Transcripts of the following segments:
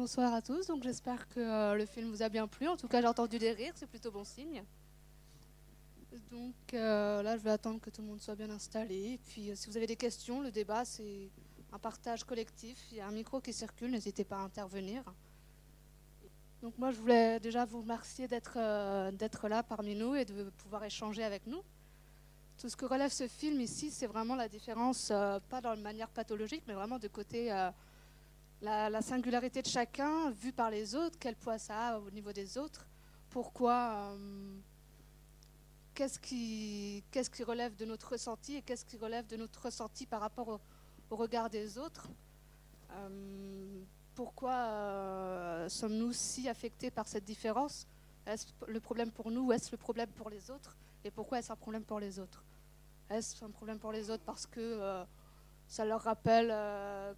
Bonsoir à tous, donc j'espère que euh, le film vous a bien plu. En tout cas, j'ai entendu des rires, c'est plutôt bon signe. Donc euh, là, je vais attendre que tout le monde soit bien installé. Et puis, euh, si vous avez des questions, le débat, c'est un partage collectif. Il y a un micro qui circule, n'hésitez pas à intervenir. Donc moi, je voulais déjà vous remercier d'être là parmi nous et de pouvoir échanger avec nous. Tout ce que relève ce film ici, c'est vraiment la différence, pas dans une manière pathologique, mais vraiment de côté la, singularité de chacun vue par les autres, quel poids ça a au niveau des autres, pourquoi, euh, qu'est-ce qui, relève de notre ressenti et qu'est-ce qui relève de notre ressenti par rapport au, regard des autres. Euh, pourquoi euh, sommes-nous si affectés par cette différence? Est-ce le problème pour nous ou est-ce le problème pour les autres? Et pourquoi est-ce un problème pour les autres? Est-ce un problème pour les autres parce que ça leur rappelle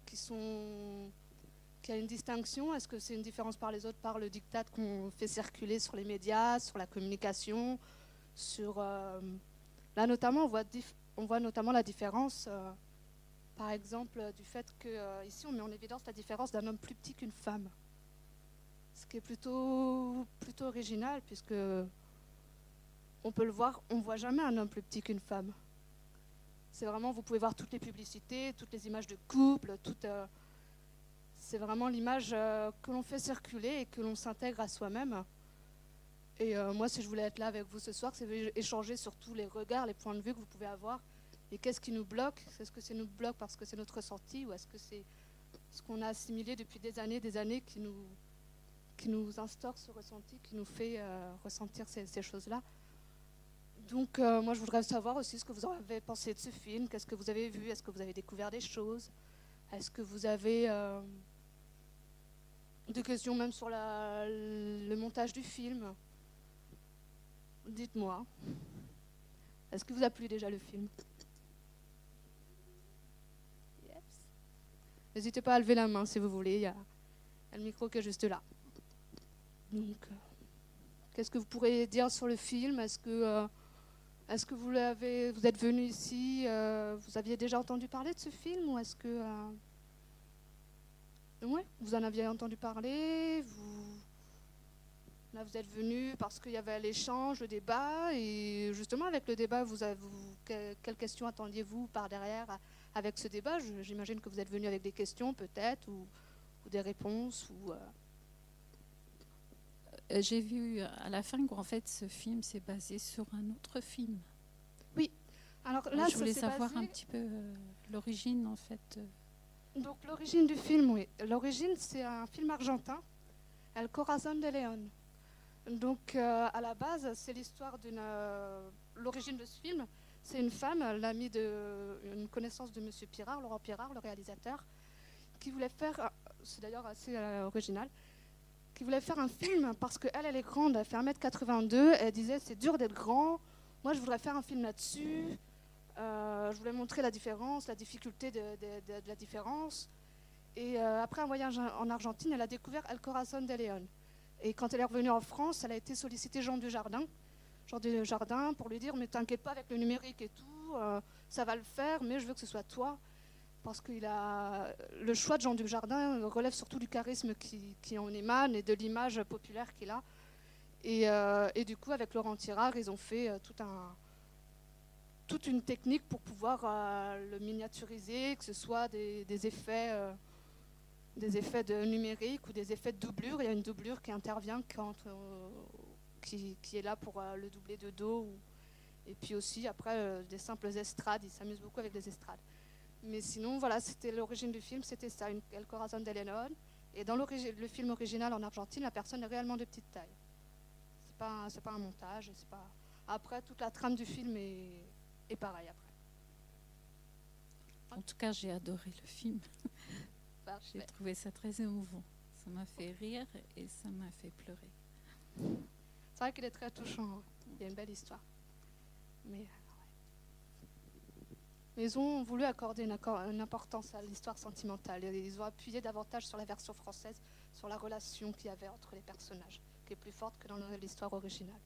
qu'ils sont qu'il y a une distinction? Est-ce que c'est une différence par les autres, par le diktat qu'on fait circuler sur les médias, sur la communication sur, euh, Là, notamment, on voit, notamment la différence, euh, par exemple, du fait que euh, ici, on met en évidence la différence d'un homme plus petit qu'une femme. Ce qui est plutôt, plutôt original, puisque on peut le voir, on ne voit jamais un homme plus petit qu'une femme. C'est vraiment, vous pouvez voir toutes les publicités, toutes les images de couple, toutes c'est vraiment l'image euh, que l'on fait circuler et que l'on s'intègre à soi-même. Et euh, moi, si je voulais être là avec vous ce soir, c'est échanger sur tous les regards, les points de vue que vous pouvez avoir. Et qu'est-ce qui nous bloque? Est-ce que c'est nous bloque parce que c'est notre ressenti? Ou est-ce que c'est ce qu'on a assimilé depuis des années, des années qui nous, qui nous instaure ce ressenti, qui nous fait euh, ressentir ces, ces choses-là? Donc, moi, je voudrais savoir aussi ce que vous avez pensé de ce film. Qu'est-ce que vous avez vu? Est-ce que vous avez découvert des choses? Est-ce que vous avez des questions même sur le montage du film. Dites-moi. Est-ce que vous a plu déjà le film? N'hésitez pas à lever la main si vous voulez. Il y, a, le micro qui est juste là. Donc, euh, qu'est-ce que vous pourrez dire sur le film? Est-ce que, euh, est-ce que vous, l'avez, vous êtes venu ici euh, Vous aviez déjà entendu parler de ce film ou est-ce que Ouais, vous en aviez entendu parler, vous, là vous êtes venu parce qu'il y avait l'échange, le débat, et justement avec le débat, vous avez, quelles questions attendiez-vous par derrière avec ce débat? J'imagine que vous êtes venu avec des questions peut-être, ou, des réponses, ou... Euh. Euh, j'ai vu à la fin qu'en fait ce film s'est basé sur un autre film. Oui. Alors là, je voulais savoir un petit peu euh, l'origine en fait. Donc l'origine du film, oui. L'origine, c'est un film argentin, El Corazon de León. Donc euh, à la base, c'est l'histoire d'une... Euh, l'origine de ce film, c'est une femme, l'amie de... une connaissance de M. Pirard, Laurent Pirard, le réalisateur, qui voulait faire... C'est d'ailleurs assez euh, original qui voulait faire un film parce qu'elle, elle est grande, elle fait 1m82, elle disait c'est dur d'être grand, moi je voudrais faire un film là-dessus. Euh, je voulais montrer la différence, la difficulté de, la différence. Et euh, après un voyage en Argentine, elle a découvert El Corazon de León. Et quand elle est revenue en France, elle a été sollicitée Jean Dujardin, Jean Dujardin, pour lui dire Mais t'inquiète pas avec le numérique et tout, euh, ça va le faire, mais je veux que ce soit toi. Parce que le choix de Jean Dujardin relève surtout du charisme qui, en émane et de l'image populaire qu'il a. Et, du coup, avec Laurent Tirard, ils ont fait tout un, toute une technique pour pouvoir euh, le miniaturiser, que ce soit des, effets, euh, des effets de numérique ou des effets de doublure. Il y a une doublure qui intervient euh, qui, est là pour le doubler de dos. et puis aussi, après, des simples estrades. Ils s'amusent beaucoup avec des estrades. Mais sinon, voilà, c'était l'origine du film, c'était ça, une, El Corazon de León. Et dans le film original en Argentine, la personne est réellement de petite taille. C'est pas, pas un montage. Après, toute la trame du film est, et pareil après. En tout cas, j'ai adoré le film. j'ai trouvé ça très émouvant. Ça m'a fait rire et ça m'a fait pleurer. C'est vrai qu'il est très touchant. Hein. Il y a une belle histoire. Mais, ils ont voulu accorder une, une importance à l'histoire sentimentale. Ils ont appuyé davantage sur la version française, sur la relation qu'il y avait entre les personnages, qui est plus forte que dans l'histoire originale.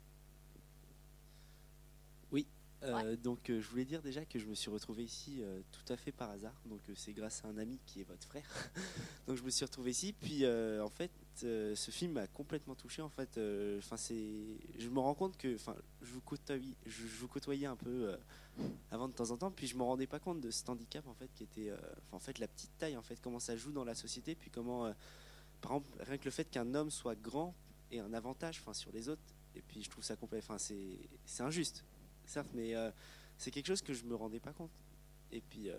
Euh, donc euh, je voulais dire déjà que je me suis retrouvé ici euh, tout à fait par hasard. Donc c'est grâce à un ami qui est votre frère. donc je me suis retrouvé ici. Puis en fait, ce film m'a complètement touché. En fait, enfin c'est, je me rends compte que, enfin, je vous côtoyais, je, vous côtoyais un peu avant de temps en temps. Puis je me rendais pas compte de cet handicap en fait qui était, en fait la petite taille en fait, comment ça joue dans la société. Puis comment, par exemple, rien que le fait qu'un homme soit grand est un avantage, enfin sur les autres. Et puis je trouve ça complètement, enfin c'est, c'est injuste certes, mais euh, c'est quelque chose que je me rendais pas compte. Et puis, euh,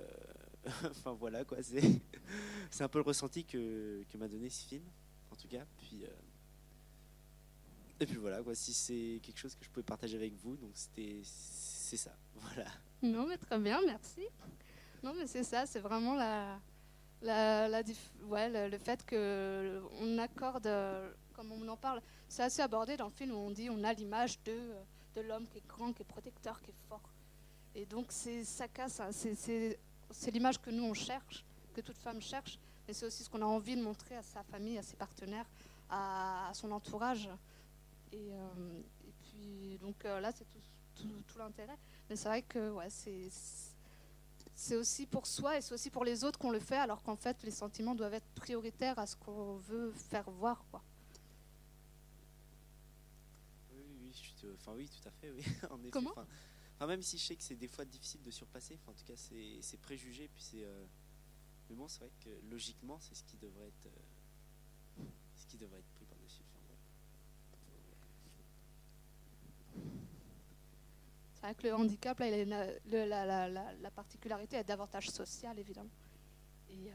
enfin voilà quoi, c'est, c'est un peu le ressenti que, que m'a donné ce film, en tout cas. Puis, euh, et puis voilà quoi, si c'est quelque chose que je pouvais partager avec vous, donc c'était, c'est ça, voilà. Non mais très bien, merci. Non mais c'est ça, c'est vraiment la, la, le, fait que on accorde, comme on en parle, c'est assez abordé dans le film où on dit on a l'image de l'homme qui est grand, qui est protecteur, qui est fort. Et donc c'est ça casse, hein. c'est l'image que nous on cherche, que toute femme cherche, mais c'est aussi ce qu'on a envie de montrer à sa famille, à ses partenaires, à, son entourage. Et, euh, puis donc euh, là c'est tout, l'intérêt. Mais c'est vrai que c'est c'est aussi pour soi et c'est aussi pour les autres qu'on le fait, alors qu'en fait les sentiments doivent être prioritaires à ce qu'on veut faire voir. Quoi. Enfin, oui, tout à fait, oui. en effet, Comment enfin, Même si je sais que c'est des fois difficile de surpasser, en tout cas, c'est préjugé. Puis c'est. Euh, mais bon, c'est vrai que logiquement, c'est ce qui devrait être. Euh, ce qui devrait être pris par-dessus. C'est vrai que le handicap, là, il a la, la, la, la, particularité est davantage sociale, évidemment. Et, euh,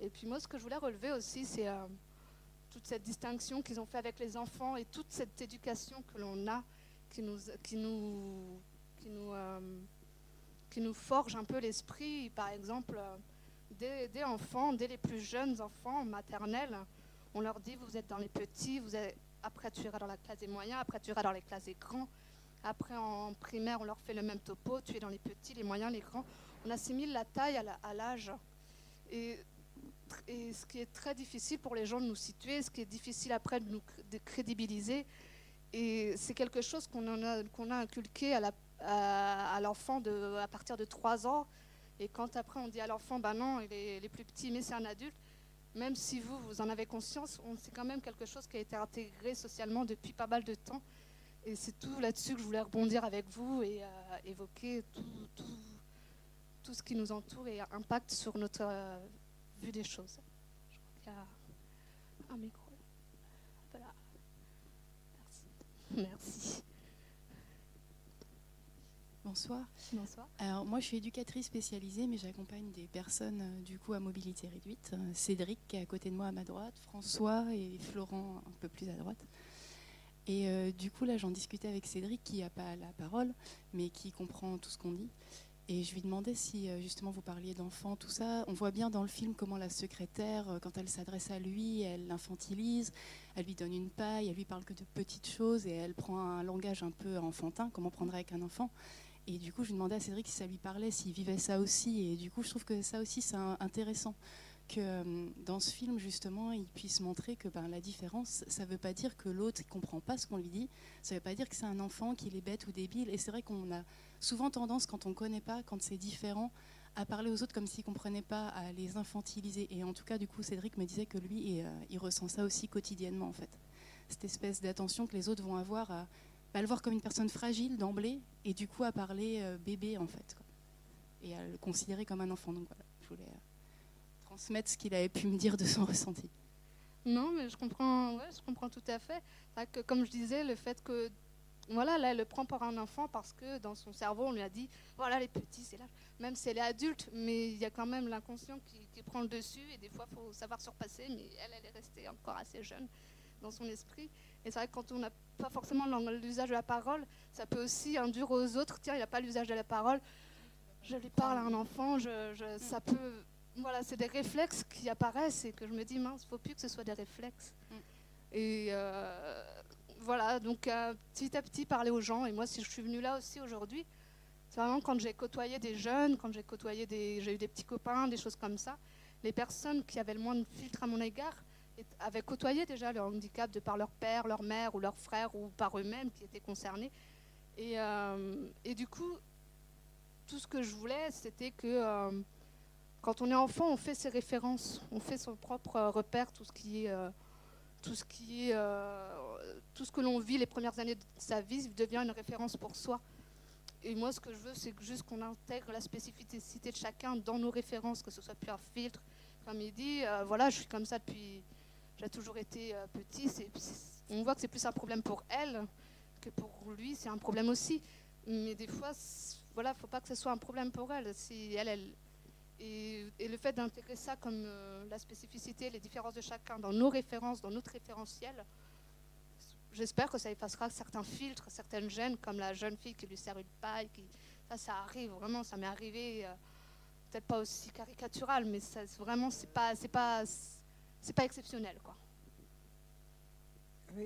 et, puis moi, ce que je voulais relever aussi, c'est toute cette distinction qu'ils ont fait avec les enfants et toute cette éducation que l'on a qui nous, qui nous, qui nous, euh, forge un peu l'esprit. Par exemple, euh, des, enfants, dès les plus jeunes enfants maternels, on leur dit vous êtes dans les petits, vous êtes, après tu iras dans la classe des moyens, après tu iras dans les classes des grands. Après en primaire, on leur fait le même topo, tu es dans les petits, les moyens, les grands. On assimile la taille à l'âge. Et et ce qui est très difficile pour les gens de nous situer, ce qui est difficile après de nous de crédibiliser. Et c'est quelque chose qu'on a, qu'on a inculqué à, l'enfant à, partir de 3 ans. Et quand après on dit à l'enfant, ben non, il est, il plus petit, mais c'est un adulte, même si vous, vous en avez conscience, c'est quand même quelque chose qui a été intégré socialement depuis pas mal de temps. Et c'est tout là-dessus que je voulais rebondir avec vous et euh, évoquer tout, tout, tout, ce qui nous entoure et impacte sur notre euh, des choses. Je crois qu'il y a un micro. Voilà. Merci. Merci. Bonsoir. Bonsoir. Alors moi je suis éducatrice spécialisée mais j'accompagne des personnes euh, du coup à mobilité réduite. Euh, Cédric qui est à côté de moi à ma droite, François et Florent un peu plus à droite. Et euh, du coup là j'en discutais avec Cédric qui n'a pas la parole mais qui comprend tout ce qu'on dit. Et je lui demandais si euh, justement vous parliez d'enfants, tout ça. On voit bien dans le film comment la secrétaire, euh, quand elle s'adresse à lui, elle l'infantilise, elle lui donne une paille, elle lui parle que de petites choses et elle prend un langage un peu enfantin, comme on prendrait avec un enfant. Et du coup, je lui demandais à Cédric si ça lui parlait, s'il vivait ça aussi. Et du coup, je trouve que ça aussi, c'est intéressant que euh, dans ce film, justement, il puisse montrer que ben, la différence, ça ne veut pas dire que l'autre ne comprend pas ce qu'on lui dit, ça ne veut pas dire que c'est un enfant, qu'il est bête ou débile. Et c'est vrai qu'on a souvent tendance, quand on ne connaît pas, quand c'est différent, à parler aux autres comme s'ils ne comprenaient pas, à les infantiliser. Et en tout cas, du coup, Cédric me disait que lui, euh, il ressent ça aussi quotidiennement, en fait. Cette espèce d'attention que les autres vont avoir à, bah, le voir comme une personne fragile d'emblée, et du coup à parler euh, bébé, en fait. Et à le considérer comme un enfant. Donc voilà, je voulais euh, transmettre ce qu'il avait pu me dire de son ressenti. Non, mais je comprends, ouais, je comprends tout à fait. Comme je disais, le fait que voilà, là, elle le prend pour un enfant parce que dans son cerveau, on lui a dit, voilà, les petits, c'est là. Même si elle est adulte, mais il y a quand même l'inconscient qui, prend le dessus et des fois, il faut savoir surpasser, mais elle, elle est restée encore assez jeune dans son esprit. Et c'est vrai que quand on n'a pas forcément l'usage de la parole, ça peut aussi induire aux autres, tiens, il n'a pas l'usage de la parole, je lui parle à un enfant, je, ça peut... Voilà, c'est des réflexes qui apparaissent et que je me dis, mince, il ne faut plus que ce soit des réflexes. Mm. Et euh, voilà, donc euh, petit à petit parler aux gens. Et moi, si je suis venue là aussi aujourd'hui, c'est vraiment quand j'ai côtoyé des jeunes, quand j'ai côtoyé des, j'ai eu des petits copains, des choses comme ça. Les personnes qui avaient le moins de filtre à mon égard avaient côtoyé déjà le handicap de par leur père, leur mère ou leur frère ou par eux-mêmes qui étaient concernés. Et, et, du coup, tout ce que je voulais, c'était que quand on est enfant, on fait ses références, on fait son propre repère, tout ce qui est, tout ce qui est, tout ce que l'on vit les premières années de sa vie devient une référence pour soi. Et moi, ce que je veux, c'est juste qu'on intègre la spécificité de chacun dans nos références, que ce soit plus un filtre. Comme il dit, euh, voilà, je suis comme ça depuis. J'ai toujours été euh, petit. on voit que c'est plus un problème pour elle que pour lui, c'est un problème aussi. Mais des fois, voilà, faut pas que ce soit un problème pour elle. Si elle et, le fait d'intégrer ça comme euh, la spécificité, les différences de chacun dans nos références, dans notre référentiel, j'espère que ça effacera certains filtres, certaines gênes, comme la jeune fille qui lui sert une paille. Ça, ça arrive vraiment, ça m'est arrivé, euh, peut-être pas aussi caricatural, mais ça, vraiment, c'est pas, pas, c'est pas exceptionnel, quoi.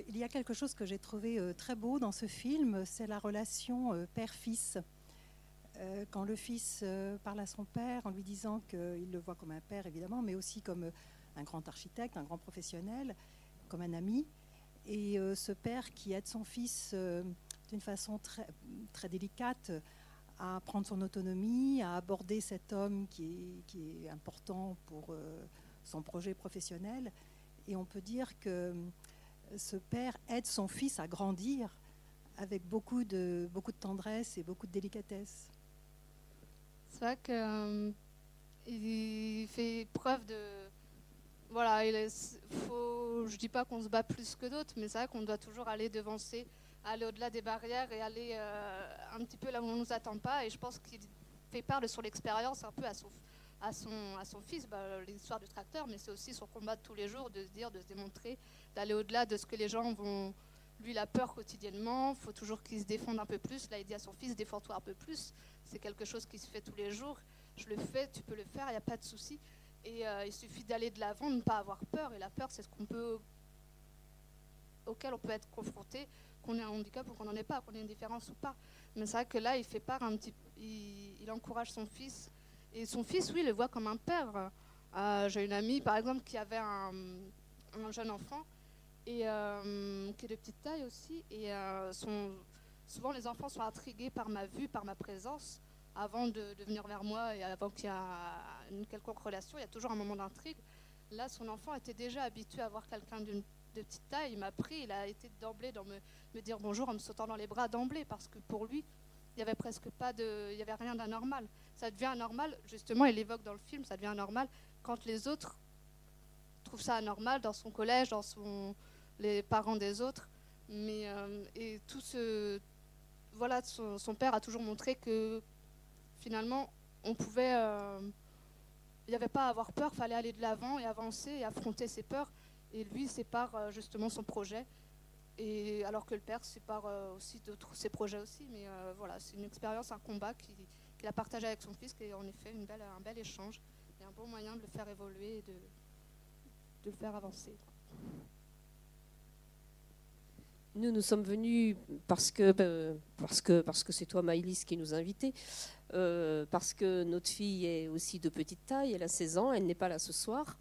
Il y a quelque chose que j'ai trouvé euh, très beau dans ce film, c'est la relation euh, père-fils. Quand le fils parle à son père en lui disant qu'il le voit comme un père, évidemment, mais aussi comme un grand architecte, un grand professionnel, comme un ami, et euh, ce père qui aide son fils euh, d'une façon très, très délicate à prendre son autonomie, à aborder cet homme qui est, important pour euh, son projet professionnel. Et on peut dire que ce père aide son fils à grandir avec beaucoup de, beaucoup de tendresse et beaucoup de délicatesse. C'est vrai qu'il fait preuve de, voilà, il faut, je dis pas qu'on se bat plus que d'autres, mais c'est vrai qu'on doit toujours aller devancer, aller au-delà des barrières et aller euh, un petit peu là où on ne nous attend pas. Et je pense qu'il fait part de son expérience un peu à son, à son, à son fils, bah, l'histoire du tracteur, mais c'est aussi son combat de tous les jours, de se dire, de se démontrer, d'aller au-delà de ce que les gens vont. Lui, la peur quotidiennement, il faut toujours qu'il se défende un peu plus. Là, il dit à son fils, défends-toi un peu plus. C'est quelque chose qui se fait tous les jours. Je le fais, tu peux le faire, il n'y a pas de souci. Et euh, il suffit d'aller de l'avant, de ne pas avoir peur. Et la peur, c'est ce qu'on peut, auquel on peut être confronté, qu'on ait un handicap ou qu'on n'en ait pas, qu'on ait une différence ou pas. Mais c'est vrai que là, il fait part un petit, il, il encourage son fils. Et son fils, oui, il le voit comme un père. Euh, j'ai une amie, par exemple, qui avait un, jeune enfant et euh, qui est de petite taille aussi. Et son, souvent, les enfants sont intrigués par ma vue, par ma présence avant de, venir vers moi et avant qu'il y ait une quelconque relation, il y a toujours un moment d'intrigue. Là, son enfant était déjà habitué à voir quelqu'un de petite taille. Il m'a pris, il a été d'emblée dans me, dire bonjour en me sautant dans les bras d'emblée parce que pour lui, il n'y avait presque pas de, il y avait rien d'anormal. Ça devient anormal, justement, il évoque dans le film, ça devient anormal quand les autres trouvent ça anormal dans son collège, dans son, les parents des autres. Mais euh, et tout ce, voilà, son, père a toujours montré que finalement, on pouvait. Euh, il n'y avait pas à avoir peur, il fallait aller de l'avant et avancer et affronter ses peurs. Et lui sépare euh, justement son projet. Et alors que le père sépare aussi ses projets aussi. Mais voilà, c'est une expérience, un combat qu'il a partagé avec son fils, qui est en effet une belle, un bel échange et un bon moyen de le faire évoluer et de, de le faire avancer. Nous, nous sommes venus parce que ben, parce que parce que c'est toi, Maïlis, qui nous a invités. Euh, parce que notre fille est aussi de petite taille, elle a 16 ans, elle n'est pas là ce soir.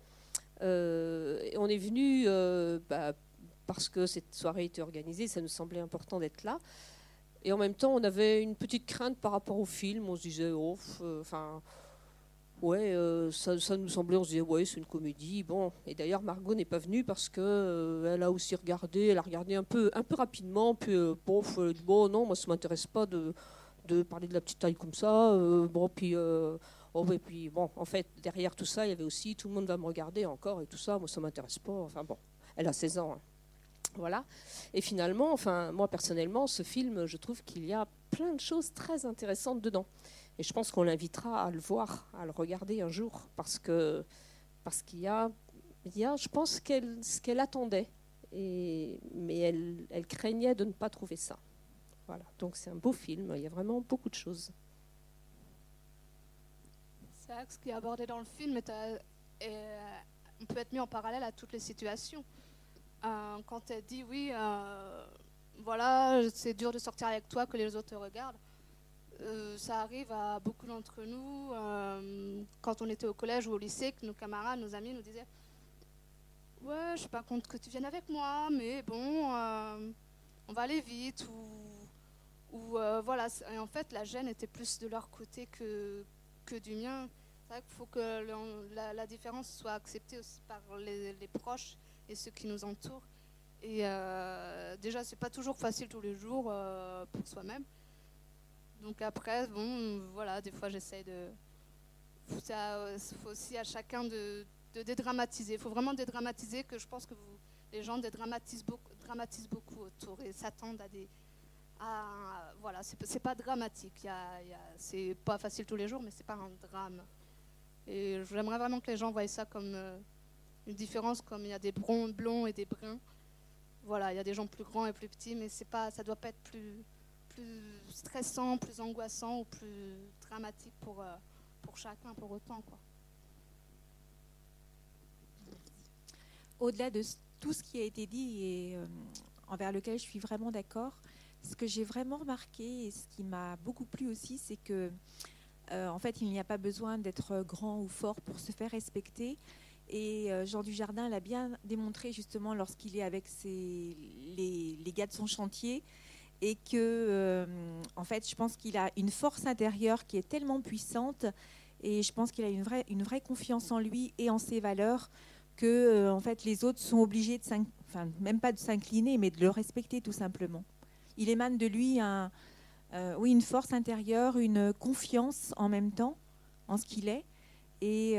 Euh, on est venu euh, bah, parce que cette soirée était organisée, ça nous semblait important d'être là. Et en même temps, on avait une petite crainte par rapport au film. On se disait, oh, enfin, ouais, ça, ça, nous semblait, on se disait, ouais, c'est une comédie. Bon, et d'ailleurs, Margot n'est pas venue parce que elle a aussi regardé, elle a regardé un peu, un peu rapidement, puis bon, bon, non, moi, ça m'intéresse pas de parler de la petite taille comme ça. Euh, bon, puis, euh, oh, puis, bon, en fait, derrière tout ça, il y avait aussi tout le monde va me regarder encore et tout ça. Moi, ça m'intéresse pas. Enfin, bon, elle a 16 ans. Hein. Voilà. Et finalement, enfin, moi personnellement, ce film, je trouve qu'il y a plein de choses très intéressantes dedans. Et je pense qu'on l'invitera à le voir, à le regarder un jour, parce que parce qu'il y a, il y a, je pense qu'elle ce qu'elle attendait, mais elle, craignait de ne pas trouver ça. Voilà, donc c'est un beau film, il y a vraiment beaucoup de choses. C'est vrai que ce qui est abordé dans le film euh, peut être mis en parallèle à toutes les situations. Euh, quand elle dit oui, euh, voilà, c'est dur de sortir avec toi, que les autres te regardent, ça arrive à beaucoup d'entre nous. quand on était au collège ou au lycée, que nos camarades, nos amis nous disaient Ouais, je suis pas contre que tu viennes avec moi, mais bon, on va aller vite, ou voilà, en fait la gêne était plus de leur côté que, que du mien. C'est vrai qu'il faut que la, différence soit acceptée par les, proches et ceux qui nous entourent. Et euh, déjà, c'est pas toujours facile tous les jours pour soi-même. Donc après, bon, voilà, des fois j'essaie de. Il faut aussi à chacun de, dédramatiser. Il faut vraiment dédramatiser que je pense que les gens dédramatisent beaucoup, dramatisent beaucoup autour et s'attendent à des. Voilà, c'est pas dramatique. c'est pas facile tous les jours, mais c'est pas un drame. Et j'aimerais vraiment que les gens voient ça comme euh, une différence, comme il y a des blonds, blonds et des bruns. Voilà, il y a des gens plus grands et plus petits, mais c'est pas, ça doit pas être plus plus stressant, plus angoissant ou plus dramatique pour, euh, pour chacun pour autant. Quoi. Au-delà de tout ce qui a été dit et euh, envers lequel je suis vraiment d'accord, ce que j'ai vraiment remarqué et ce qui m'a beaucoup plu aussi, c'est que euh, en fait, il n'y a pas besoin d'être grand ou fort pour se faire respecter. Et Jean Dujardin l'a bien démontré justement lorsqu'il est avec les, les, gars de son chantier et que, euh, en fait, je pense qu'il a une force intérieure qui est tellement puissante et je pense qu'il a une vraie, une vraie confiance en lui et en ses valeurs que, euh, en fait, les autres sont obligés de, enfin, même pas de s'incliner, mais de le respecter tout simplement. Il émane de lui un, euh, oui, une force intérieure, une confiance en même temps en ce qu'il est. Et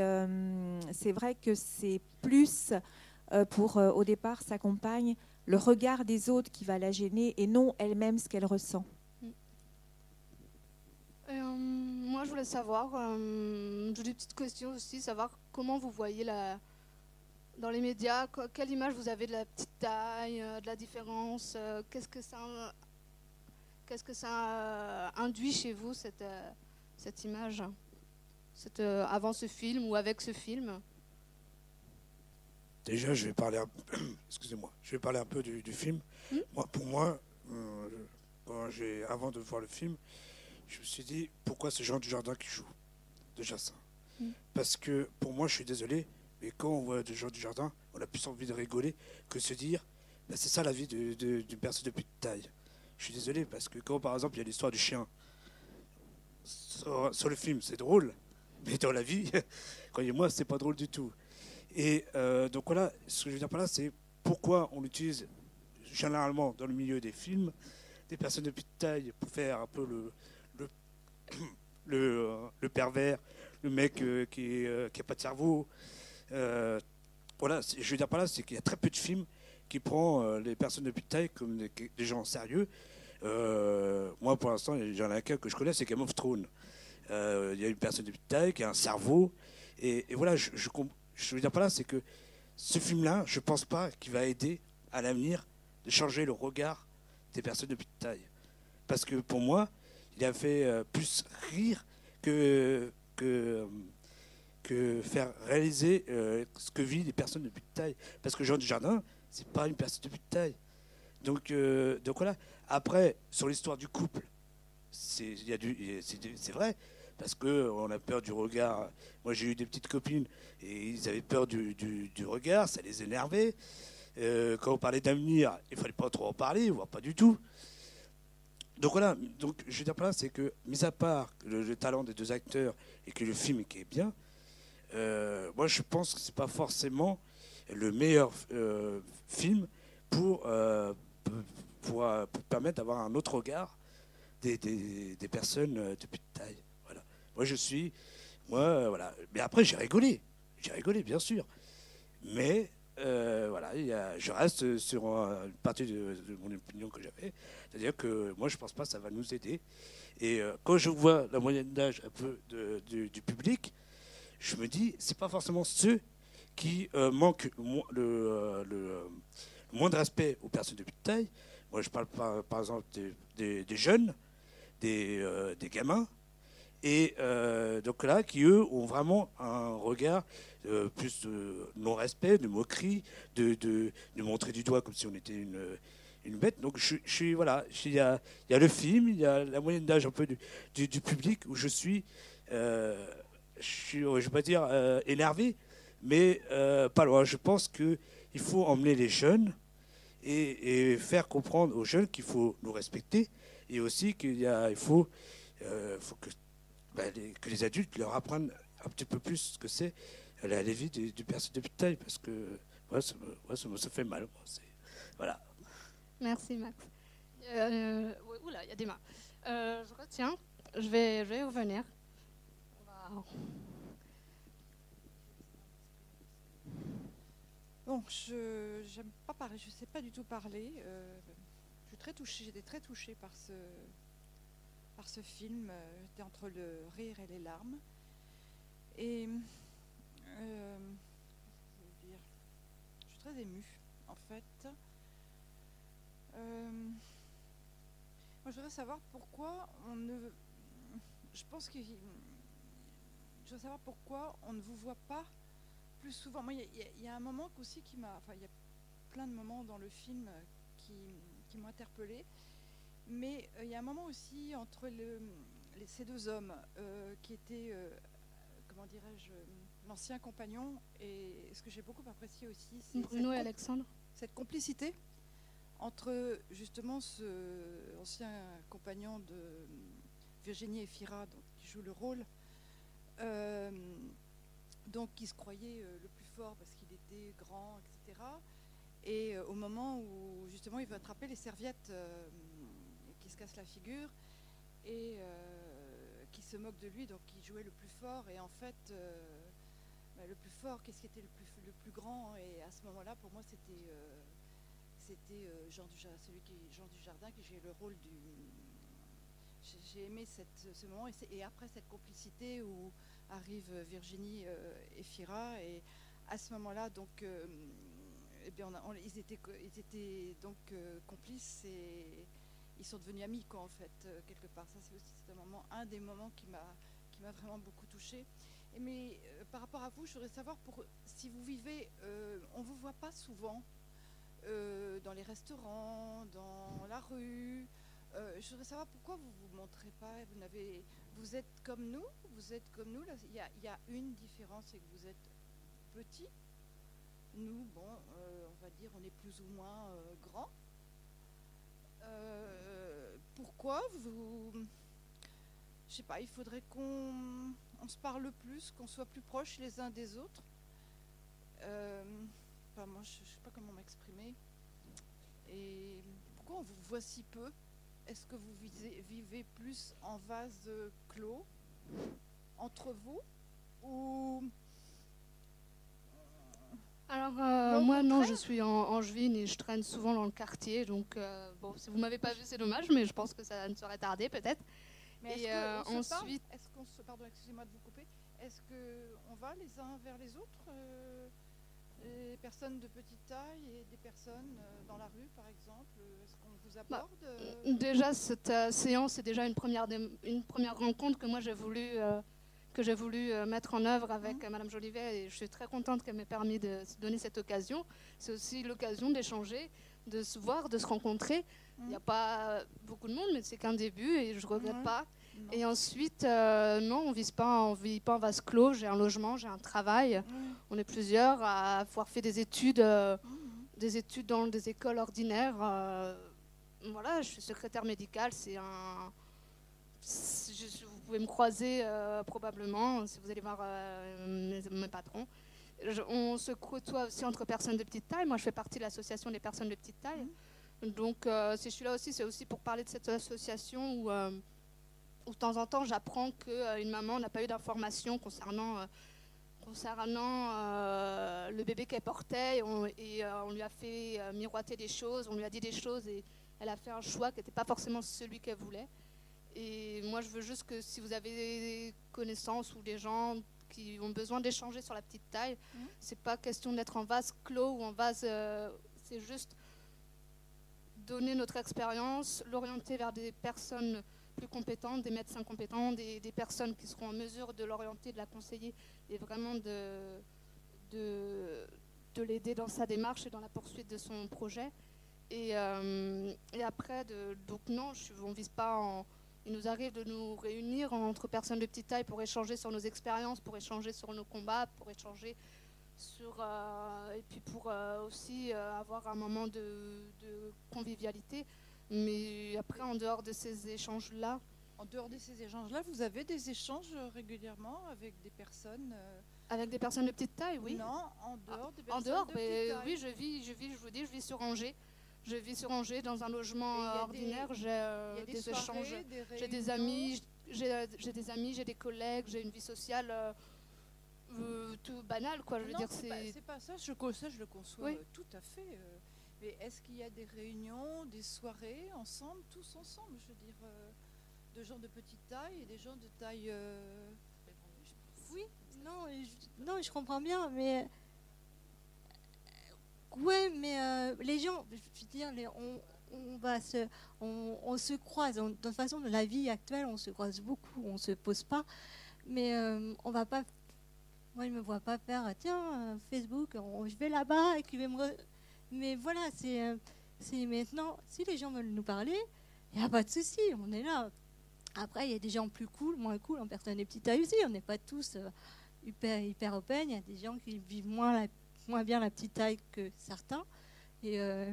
c'est vrai que c'est plus pour, au départ, sa compagne, le regard des autres qui va la gêner et non elle-même ce qu'elle ressent. Euh, moi, je voulais savoir, euh, j'ai des petites questions aussi, savoir comment vous voyez la, dans les médias, quelle image vous avez de la petite taille, euh, de la différence, qu'est-ce que ça, qu'est-ce que ça induit chez vous cette, cette image, cette, avant ce film ou avec ce film? Déjà, je vais parler, un... excusez-moi, je vais parler un peu du, film. Hmm? Moi, pour moi, euh, avant de voir le film, je me suis dit pourquoi c'est Jean Dujardin qui joue? Déjà ça. Hmm. Parce que pour moi, je suis désolé, mais quand on voit Jean Dujardin, on a plus envie de rigoler que se dire bah, c'est ça la vie d'une de, personne de petite taille. Je suis désolé parce que quand par exemple il y a l'histoire du chien sur, le film, c'est drôle, mais dans la vie, croyez-moi, c'est pas drôle du tout. Et euh, donc voilà, ce que je veux dire par là, c'est pourquoi on utilise généralement dans le milieu des films des personnes de petite taille pour faire un peu le, le, euh, pervers, le mec euh, qui n'a pas de cerveau. voilà, je veux dire par là, c'est qu'il y a très peu de films qui prend les personnes de petite taille comme des, gens sérieux. moi, pour l'instant, il y en a qu'un que je connais, c'est Game of Thrones. Il y a une personne de petite taille qui a un cerveau. Et, voilà, je, je, je veux dire là, c'est que ce film-là, je ne pense pas qu'il va aider à l'avenir de changer le regard des personnes de petite taille. Parce que pour moi, il a fait euh, plus rire que, que, que faire réaliser euh, ce que vivent les personnes de petite taille. Parce que Jean Dujardin, c'est pas une personne de petite taille. Donc, euh, donc voilà. Après, sur l'histoire du couple, c'est vrai, parce qu'on a peur du regard. Moi, j'ai eu des petites copines et ils avaient peur du, regard, ça les énervait. Euh, quand on parlait d'avenir, il fallait pas trop en parler, voire pas du tout. Donc voilà, donc je veux dire par c'est que, mis à part le, talent des deux acteurs et que le film est bien, euh, moi je pense que c'est pas forcément le meilleur euh, film pour, pour, permettre d'avoir un autre regard des, des personnes de petite taille. Moi, je suis. Moi, voilà. Mais après, j'ai rigolé. J'ai rigolé, bien sûr. Mais, euh, voilà, je reste sur une partie de, mon opinion que j'avais. C'est-à-dire que moi, je ne pense pas que ça va nous aider. Et euh, quand je vois la moyenne d'âge un peu du public, je me dis, c'est pas forcément ceux qui euh, manquent le, moins de respect aux personnes de petite taille. Moi, je parle par, par exemple des, jeunes, des gamins, et euh, donc là, qui eux ont vraiment un regard euh, plus de non-respect, de moquerie, de, de, montrer du doigt comme si on était une, une bête. Donc je, suis, voilà, il y a, y a, le film, il y a la moyenne d'âge un peu du, du, public où je suis, euh, je suis, je vais pas dire énervé, mais pas loin. Je pense qu'il faut emmener les jeunes et, faire comprendre aux jeunes qu'il faut nous respecter Et aussi qu'il il faut, faut que, bah, les, que les adultes leur apprennent un petit peu plus ce que c'est la vie du, du personnage de taille, parce que ouais, ça, me, ça, fait mal. Voilà. Merci Max. Euh, oula, il y a des mains. Euh, je retiens. Je vais, je vais revenir. Bon, je n'aime pas parler, je sais pas du tout parler. Euh, je suis très touchée, j'étais très touchée par ce, par ce film. J'étais entre le rire et les larmes. Et euh, je suis très émue, en fait. Euh, moi, je voudrais savoir pourquoi on ne. Je pense que. Je veux savoir pourquoi on ne vous voit pas plus souvent. Moi, il y, a un moment aussi qui m'a. Enfin, il y a plein de moments dans le film qui, qui m'ont interpellée. Mais euh, il y a un moment aussi entre le, ces deux hommes qui étaient comment dirais-je, l'ancien compagnon. Et ce que j'ai beaucoup apprécié aussi, c'est Bruno et Alexandre. Cette complicité entre justement ce ancien compagnon de Virginie Efira, donc, qui joue le rôle, euh, donc qui se croyait euh, le plus fort parce qu'il était grand, etc. Et euh, au moment où justement il veut attraper les serviettes casse la figure, et qui se moque de lui, donc qui jouait le plus fort. Et en fait, euh, bah, le plus fort, qu'est-ce qui était le plus, le plus grand? Et à ce moment-là, pour moi, c'était euh, c'était euh, Jean celui qui Jean Dujardin qui jouait le rôle du. J'ai aimé cette, ce moment et, après cette complicité où arrive Virginie et Fira et à ce moment-là, donc, eh bien, ils, étaient, ils étaient donc complices et ils sont devenus amis, quoi, en fait, euh, quelque part. Ça, c'est aussi un, des moments qui m'a, vraiment beaucoup touchée. Mais euh, par rapport à vous, je voudrais savoir si vous vivez, euh, on ne vous voit pas souvent dans les restaurants, dans la rue. je voudrais savoir pourquoi vous ne vous montrez pas. Vous, vous êtes comme nous, vous êtes comme nous. Il y, y, a une différence, c'est que vous êtes petit. Nous, bon, on va dire, on est plus ou moins grand. Euh, pourquoi vous. Je sais pas, il faudrait qu'on on se parle plus, qu'on soit plus proches les uns des autres. Euh, moi, je ne sais pas comment m'exprimer. Et pourquoi on vous voit si peu? Est-ce que vous vivez plus en vase clos entre vous ou alors euh, moi non, je suis en Angevine et je traîne souvent dans le quartier, donc euh, bon, si vous m'avez pas vu, c'est dommage, mais je pense que ça ne serait tardé peut-être. Mais euh, ensuite, est-ce qu'on se, pardon, excusez-moi de vous couper, est-ce que on va les uns vers les autres, les personnes de petite taille et des personnes dans la rue, par exemple, est-ce qu'on vous bah, aborde Déjà, cette séance est déjà une première une première rencontre que moi j'ai voulu que j'ai voulu euh, mettre en œuvre avec mhm. Madame Jolivet et je suis très contente qu'elle m'ait permis de donner cette occasion. C'est aussi l'occasion d'échanger, de se voir, de se rencontrer. Il n'y a mhm. pas beaucoup de monde, mais c'est qu'un début et je ne regrette pas. Et ensuite, euh, non, on vise pas, on vit pas en vase clos. J'ai un logement, j'ai un travail. On est plusieurs à avoir fait des études, euh, des études dans des écoles ordinaires. voilà, je suis secrétaire médicale. C'est un, pouvez me croiser euh, probablement si vous allez voir euh, mes, patrons. on se côtoie aussi entre personnes de petite taille. Moi, je fais partie de l'association des personnes de petite taille. Mhm. Donc, euh, si je suis là aussi, c'est aussi pour parler de cette association où, où de temps en temps, j'apprends qu'une maman n'a pas eu d'informations concernant, concernant le bébé qu'elle portait. Et on, et on, lui a fait miroiter des choses, on lui a dit des choses et elle a fait un choix qui n'était pas forcément celui qu'elle voulait. Et moi, je veux juste que si vous avez des connaissances ou des gens qui ont besoin d'échanger sur la petite taille, ce mmh. c'est pas question d'être en vase clos ou en vase. Euh, c'est juste donner notre expérience, l'orienter vers des personnes plus compétentes, des médecins compétents, des, personnes qui seront en mesure de l'orienter, de la conseiller et vraiment de, de, de l'aider dans sa démarche et dans la poursuite de son projet. Et, euh, et après, de, donc non, je, on ne vise pas en il nous arrive de nous réunir entre personnes de petite taille pour échanger sur nos expériences, pour échanger sur nos combats, pour échanger sur euh, et puis pour euh, aussi euh, avoir un moment de, convivialité. Mais après, en dehors de ces échanges-là. En dehors de ces échanges-là, vous avez des échanges régulièrement avec des personnes Avec des personnes de petite taille, oui. Non, en dehors des En personnes dehors, de ben, petite taille. oui, je vis, je vis, je vous dis, je vis sur Angers. Je vis sur Angers dans un logement ordinaire. J'ai euh, des, échanges. J'ai des amis, j'ai euh, j'ai des amis, j'ai des collègues, j'ai une vie sociale euh, euh, tout banale, quoi. Je veux Non, dire, c'est pas, pas ça, je, ça, je le conçois Oui. tout à fait. mais est-ce qu'il y a des réunions, des soirées ensemble, tous ensemble, je veux dire, euh, de gens de petite taille et des gens de taille. euh, Oui, non, je, non, je comprends bien, mais. Ouais, mais euh, les gens, je veux dire, on, va se, on, se croise. De toute façon, dans la vie actuelle, on se croise beaucoup, on se pose pas. Mais euh, on va pas. Moi, je me vois pas faire, tiens, Facebook, je vais là-bas et qu'il va me. re- Mais voilà, c'est, euh, c'est maintenant. Si les gens veulent nous parler, il n'y a pas de souci, on est là. Après, il y a des gens plus cool, moins cool, en personne des petites tailles aussi. On n'est pas tous euh, hyper, hyper open. Il y a des gens qui vivent moins, la- moins bien la petite taille que certains. Et euh,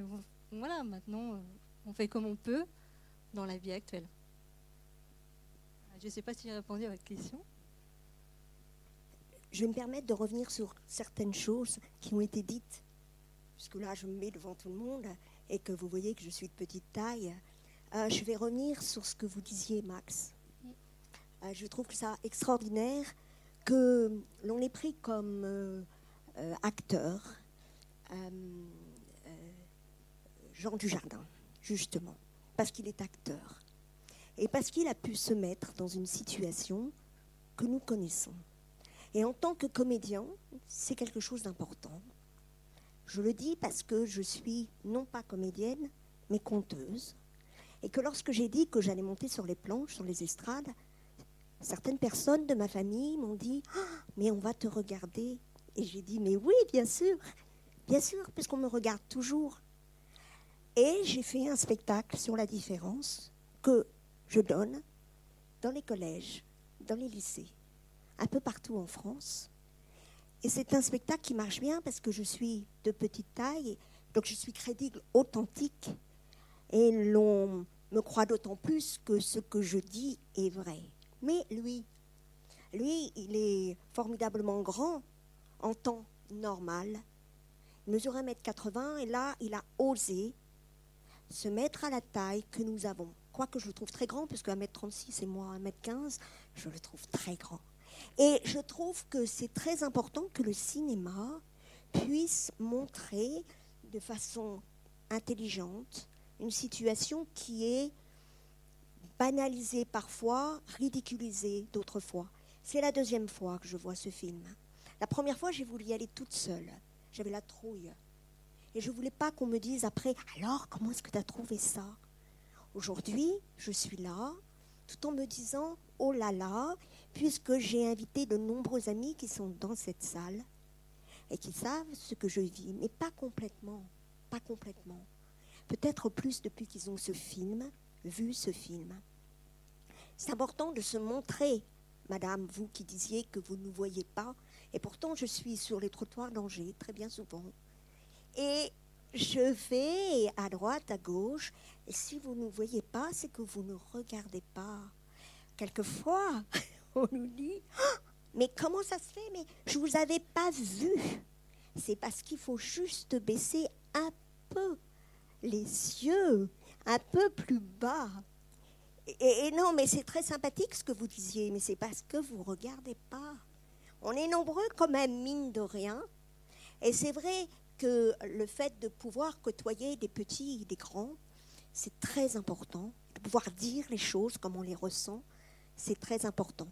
voilà, maintenant, euh, on fait comme on peut dans la vie actuelle. Je ne sais pas si j'ai répondu à votre question. Je vais me permettre de revenir sur certaines choses qui ont été dites, puisque là je me mets devant tout le monde et que vous voyez que je suis de petite taille. Euh, je vais revenir sur ce que vous disiez, Max. Euh, je trouve que ça extraordinaire que l'on ait pris comme euh, acteur euh, euh, Jean Dujardin, justement, parce qu'il est acteur et parce qu'il a pu se mettre dans une situation que nous connaissons. Et en tant que comédien, c'est quelque chose d'important. Je le dis parce que je suis non pas comédienne, mais conteuse. Et que lorsque j'ai dit que j'allais monter sur les planches, sur les estrades, certaines personnes de ma famille m'ont dit Ah, Mais on va te regarder. Et j'ai dit Mais oui, bien sûr, bien sûr, puisqu'on me regarde toujours. Et j'ai fait un spectacle sur la différence que je donne dans les collèges, dans les lycées un peu partout en France. Et c'est un spectacle qui marche bien parce que je suis de petite taille, donc je suis crédible, authentique, et l'on me croit d'autant plus que ce que je dis est vrai. Mais lui, lui, il est formidablement grand en temps normal. Il mesure 1m80 et là, il a osé se mettre à la taille que nous avons. Quoique je le trouve très grand, puisque 1m36 et moi 1m15, je le trouve très grand. Et je trouve que c'est très important que le cinéma puisse montrer de façon intelligente une situation qui est banalisée parfois, ridiculisée d'autres fois. C'est la deuxième fois que je vois ce film. La première fois, j'ai voulu y aller toute seule. J'avais la trouille. Et je ne voulais pas qu'on me dise après, alors comment est-ce que tu as trouvé ça? Aujourd'hui, je suis là, tout en me disant, oh là là, puisque j'ai invité de nombreux amis qui sont dans cette salle et qui savent ce que je vis, mais pas complètement, pas complètement. Peut-être plus depuis qu'ils ont ce film, vu ce film. C'est important de se montrer, madame, vous qui disiez que vous ne voyez pas, et pourtant je suis sur les trottoirs d'Angers très bien souvent. Et je vais à droite, à gauche, et si vous ne voyez pas, c'est que vous ne regardez pas. Quelquefois, on nous dit Ah, Mais comment ça se fait? Mais je ne vous avais pas vu. C'est parce qu'il faut juste baisser un peu les yeux, un peu plus bas. Et, et non, mais c'est très sympathique ce que vous disiez, mais c'est parce que vous ne regardez pas. On est nombreux quand même, mine de rien. Et c'est vrai que le fait de pouvoir côtoyer des petits et des grands, c'est très important. De pouvoir dire les choses comme on les ressent, c'est très important.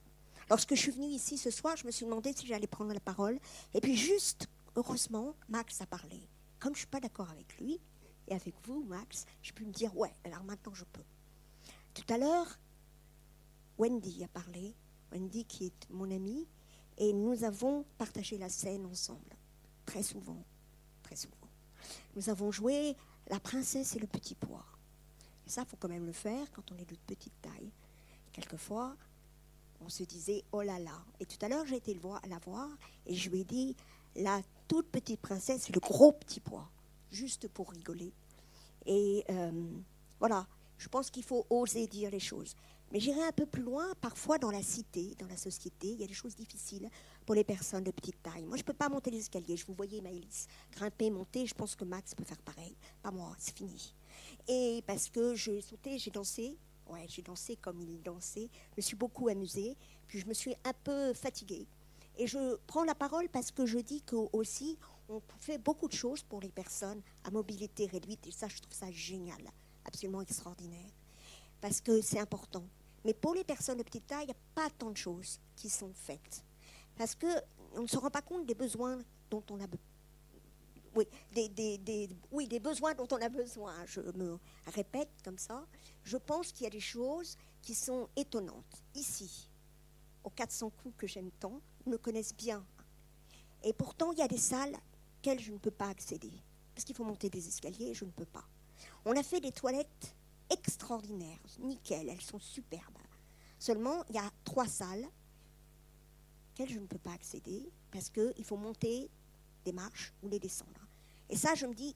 Lorsque je suis venue ici ce soir, je me suis demandé si j'allais prendre la parole. Et puis juste, heureusement, Max a parlé. Comme je ne suis pas d'accord avec lui, et avec vous, Max, je peux me dire, ouais, alors maintenant je peux. Tout à l'heure, Wendy a parlé, Wendy qui est mon amie, et nous avons partagé la scène ensemble, très souvent, très souvent. Nous avons joué La princesse et le petit pois. Et ça, faut quand même le faire quand on est de petite taille. Quelquefois, on se disait oh là là. Et tout à l'heure, j'ai été la voir et je lui ai dit la toute petite princesse et le gros petit pois, juste pour rigoler. Et euh, Voilà, je pense qu'il faut oser dire les choses. Mais j'irai un peu plus loin, parfois dans la cité, dans la société, il y a des choses difficiles pour les personnes de petite taille. Moi, je ne peux pas monter les escaliers. Je vous voyais, Maëlys, grimper, monter. Je pense que Max peut faire pareil. Pas moi, c'est fini. Et parce que j'ai sauté, j'ai dansé. Ouais, j'ai dansé comme il dansait. Je me suis beaucoup amusée. Puis je me suis un peu fatiguée. Et je prends la parole parce que je dis qu'aussi, on fait beaucoup de choses pour les personnes à mobilité réduite. Et ça, je trouve ça génial, absolument extraordinaire. Parce que c'est important. Mais pour les personnes de petite taille, il n'y a pas tant de choses qui sont faites. Parce qu'on ne se rend pas compte des besoins dont on a besoin. Oui des, besoins dont on a besoin. Je me répète comme ça. Je pense qu'il y a des choses qui sont étonnantes. Ici, aux 400 coups que j'aime tant, me connaissent bien. Et pourtant, il y a des salles auxquelles je ne peux pas accéder. Parce qu'il faut monter des escaliers et je ne peux pas. On a fait des toilettes extraordinaires, nickel, elles sont superbes. Seulement, il y a trois salles auxquelles je ne peux pas accéder parce qu'il faut monter des marches ou les descendre. Et ça, je me dis,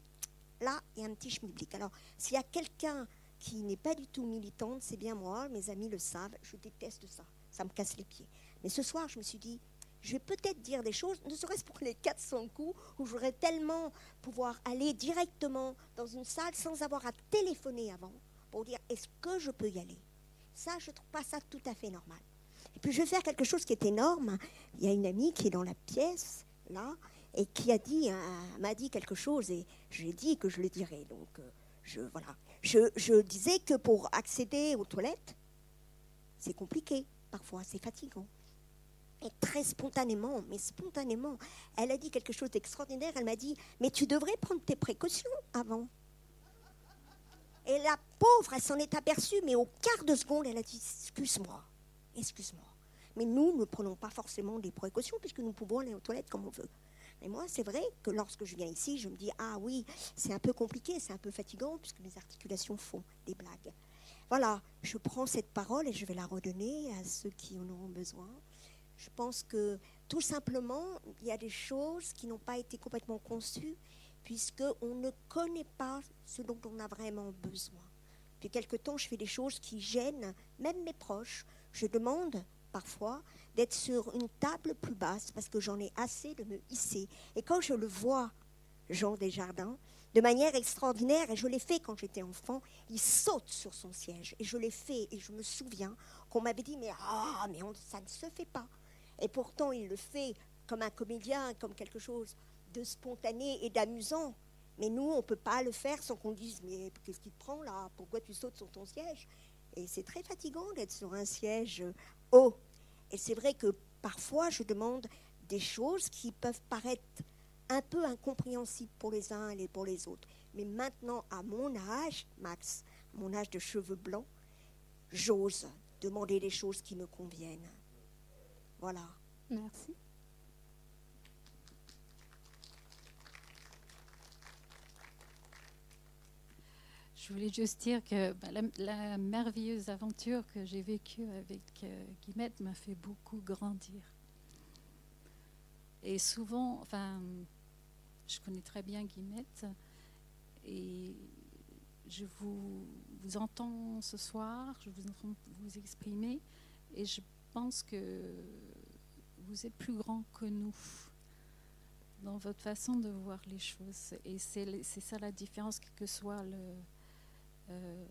là, il y a un petit schmilblick. Alors, s'il y a quelqu'un qui n'est pas du tout militante, c'est bien moi, mes amis le savent, je déteste ça, ça me casse les pieds. Mais ce soir, je me suis dit, je vais peut-être dire des choses, ne serait-ce pour les 400 coups, où je voudrais tellement pouvoir aller directement dans une salle sans avoir à téléphoner avant pour dire est-ce que je peux y aller? Ça, je ne trouve pas ça tout à fait normal. Et puis je vais faire quelque chose qui est énorme. Il y a une amie qui est dans la pièce, là, et qui a dit, m'a dit quelque chose, et j'ai dit que je le dirais. Donc, euh, je, voilà. Je, je disais que pour accéder aux toilettes, c'est compliqué, parfois, c'est fatigant. Et très spontanément, mais spontanément, elle a dit quelque chose d'extraordinaire. Elle m'a dit, mais tu devrais prendre tes précautions avant. Et la pauvre, elle s'en est aperçue, mais au quart de seconde, elle a dit Excuse-moi, excuse-moi. Mais nous ne prenons pas forcément des précautions puisque nous pouvons aller aux toilettes comme on veut. Et moi, c'est vrai que lorsque je viens ici, je me dis Ah oui, c'est un peu compliqué, c'est un peu fatigant puisque mes articulations font des blagues. Voilà, je prends cette parole et je vais la redonner à ceux qui en auront besoin. Je pense que tout simplement, il y a des choses qui n'ont pas été complètement conçues puisqu'on ne connaît pas ce dont on a vraiment besoin. Depuis quelque temps, je fais des choses qui gênent même mes proches. Je demande parfois d'être sur une table plus basse parce que j'en ai assez de me hisser. Et quand je le vois, Jean Desjardins, de manière extraordinaire, et je l'ai fait quand j'étais enfant, il saute sur son siège. Et je l'ai fait, et je me souviens qu'on m'avait dit, mais, ah, mais ça ne se fait pas. Et pourtant, il le fait comme un comédien, comme quelque chose de spontané et d'amusant. Mais nous, on ne peut pas le faire sans qu'on dise Mais qu'est-ce qui te prend là? Pourquoi tu sautes sur ton siège? Et c'est très fatigant d'être sur un siège haut. Et c'est vrai que parfois, je demande des choses qui peuvent paraître un peu incompréhensibles pour les uns et pour les autres. Mais maintenant, à mon âge, Max, mon âge de cheveux blancs, j'ose demander des choses qui me conviennent. Voilà. Merci. Je voulais juste dire que bah, la, merveilleuse aventure que j'ai vécue avec euh, Guimette m'a fait beaucoup grandir. Et souvent, enfin, je connais très bien Guimette et je vous, vous entends ce soir, je vous entends vous exprimer et je pense que vous êtes plus grand que nous dans votre façon de voir les choses. Et c'est ça la différence, quel que soit le, euh,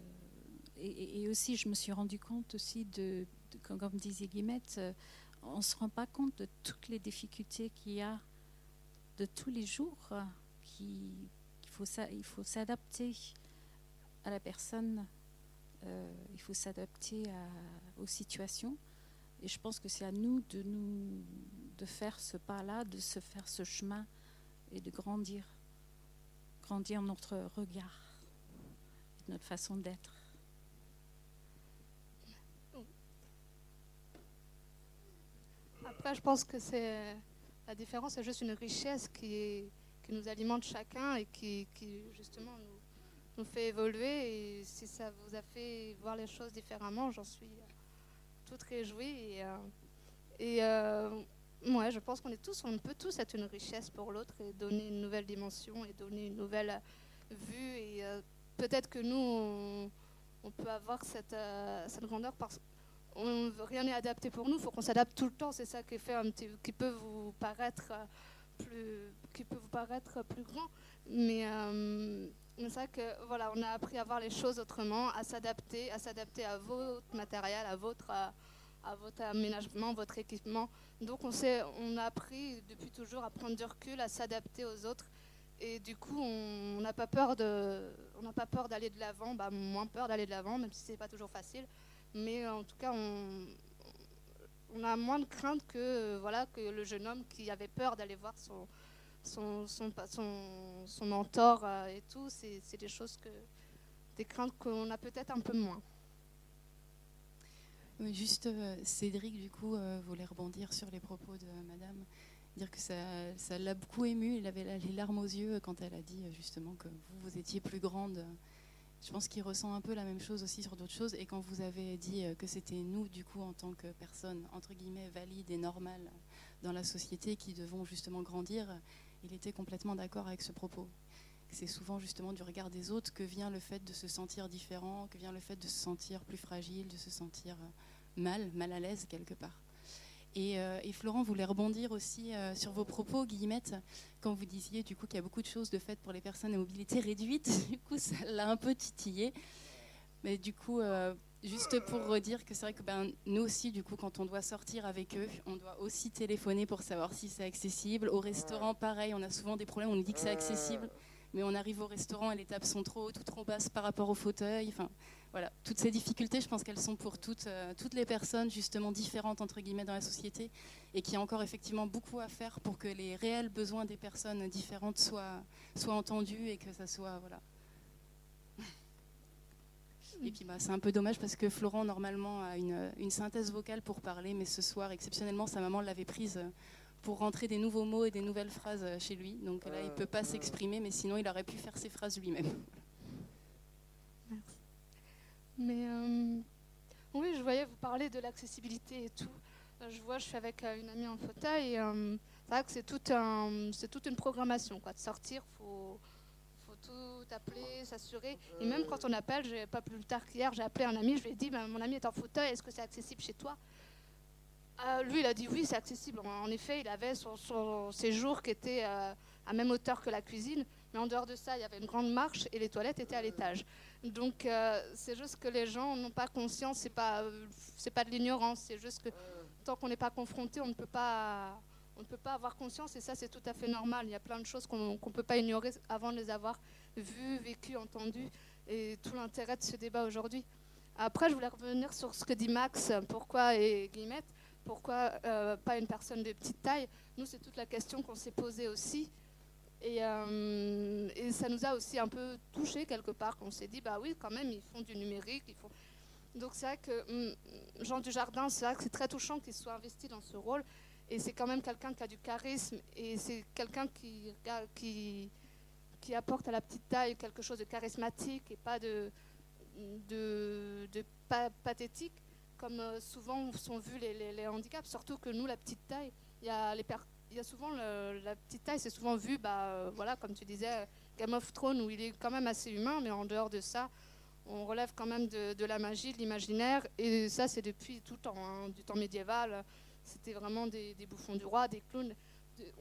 et, aussi, je me suis rendu compte aussi de, comme disait Guillemette, euh, on ne se rend pas compte de toutes les difficultés qu'il y a de tous les jours, qu'il il faut s'adapter à la personne, euh, il faut s'adapter aux situations. Et je pense que c'est à nous de, nous de faire ce pas-là, de se faire ce chemin et de grandir, grandir notre regard notre façon d'être. Après, je pense que c'est la différence, c'est juste une richesse qui, nous alimente chacun et qui, justement nous, fait évoluer. Et si ça vous a fait voir les choses différemment, j'en suis toute réjouie. Et, euh, et euh, je pense qu'on est tous, on peut tous être une richesse pour l'autre et donner une nouvelle dimension et donner une nouvelle vue euh, peut-être que nous, on, peut avoir cette, euh, grandeur parce que rien n'est adapté pour nous, il faut qu'on s'adapte tout le temps. C'est ça qui, fait un petit, qui peut vous paraître euh, plus, qui peut vous paraître plus grand. Mais, euh, c'est vrai que voilà, on a appris à voir les choses autrement, à s'adapter, à s'adapter à votre matériel, à votre, à, à votre aménagement, votre équipement. Donc on, on a appris depuis toujours à prendre du recul, à s'adapter aux autres. Et du coup, on n'a pas peur de, on n'a pas peur d'aller de l'avant, bah, moins peur d'aller de l'avant, même si c'est pas toujours facile. Mais en tout cas, on, a moins de crainte que voilà que le jeune homme qui avait peur d'aller voir son son, son, son, son mentor euh, et tout. C'est des choses que des craintes qu'on a peut-être un peu moins. Juste euh, Cédric, du coup, euh, voulait rebondir sur les propos de Madame, dire que ça l'a beaucoup ému. Il avait les larmes aux yeux quand elle a dit euh, justement que vous, vous étiez plus grande. Je pense qu'il ressent un peu la même chose aussi sur d'autres choses. Et quand vous avez dit euh, que c'était nous, du coup, en tant que personnes entre guillemets valides et normales dans la société, qui devons justement grandir, il était complètement d'accord avec ce propos. C'est souvent justement du regard des autres que vient le fait de se sentir différent, que vient le fait de se sentir plus fragile, de se sentir euh, mal, mal à l'aise quelque part. Et, euh, et Florent voulait rebondir aussi euh, sur vos propos, Guillemette, quand vous disiez du coup qu'il y a beaucoup de choses de fait pour les personnes à mobilité réduite. Du coup, ça l'a un peu titillé. Mais du coup, euh, juste pour redire que c'est vrai que ben, nous aussi, du coup, quand on doit sortir avec eux, on doit aussi téléphoner pour savoir si c'est accessible. Au restaurant, pareil, on a souvent des problèmes, on nous dit que c'est accessible, mais on arrive au restaurant et les tables sont trop hautes ou trop basses par rapport au fauteuil. Enfin, voilà, toutes ces difficultés, je pense qu'elles sont pour toutes, euh, toutes les personnes justement différentes entre guillemets dans la société et qu'il y a encore effectivement beaucoup à faire pour que les réels besoins des personnes différentes soient, soient entendus et que ça soit voilà. Et puis bah, c'est un peu dommage parce que Florent normalement a une, une synthèse vocale pour parler, mais ce soir exceptionnellement sa maman l'avait prise pour rentrer des nouveaux mots et des nouvelles phrases chez lui. Donc là il peut pas s'exprimer, mais sinon il aurait pu faire ses phrases lui-même. Mais euh, oui, je voyais vous parler de l'accessibilité et tout. Euh, Je vois, je suis avec euh, une amie en fauteuil. Et, euh, c'est vrai que c'est tout un, c'est toute une programmation, quoi. De sortir, faut, faut tout appeler, s'assurer. Et même quand on appelle, j'ai pas plus tard qu'hier, j'ai appelé un ami. Je lui ai dit, Ben, mon ami est en fauteuil. Est-ce que c'est accessible chez toi? Euh, Lui, il a dit oui, c'est accessible. En en effet, il avait son, son séjour qui était euh, à même hauteur que la cuisine. Mais en dehors de ça, il y avait une grande marche et les toilettes étaient à l'étage. Donc euh, c'est juste que les gens n'ont pas conscience, c'est pas euh, c'est pas de l'ignorance, c'est juste que tant qu'on n'est pas confronté, on ne peut pas on ne peut pas avoir conscience et ça c'est tout à fait normal. Il y a plein de choses qu'on ne peut pas ignorer avant de les avoir vues, vécues, entendues et tout l'intérêt de ce débat aujourd'hui. Après, je voulais revenir sur ce que dit Max, pourquoi et Guillemette, pourquoi euh, pas une personne de petite taille. Nous, c'est toute la question qu'on s'est posée aussi. Et, euh, ça nous a aussi un peu touché quelque part, qu'on s'est dit, bah oui, quand même, ils font du numérique. Ils font... Donc c'est vrai que hum, Jean Dujardin, c'est vrai que c'est très touchant qu'il soit investi dans ce rôle. Et c'est quand même quelqu'un qui a du charisme. Et c'est quelqu'un qui, apporte à la petite taille quelque chose de charismatique et pas de, de, de pa- pathétique, comme euh, souvent sont vus les, handicaps. Surtout que nous, la petite taille, il y a souvent le- la petite taille, c'est souvent vu, bah, euh, voilà, comme tu disais, Game of Thrones, où il est quand même assez humain, mais en dehors de ça, on relève quand même de, la magie, de l'imaginaire, et ça, c'est depuis tout temps, hein, du temps médiéval. C'était vraiment des, bouffons du roi, des clowns.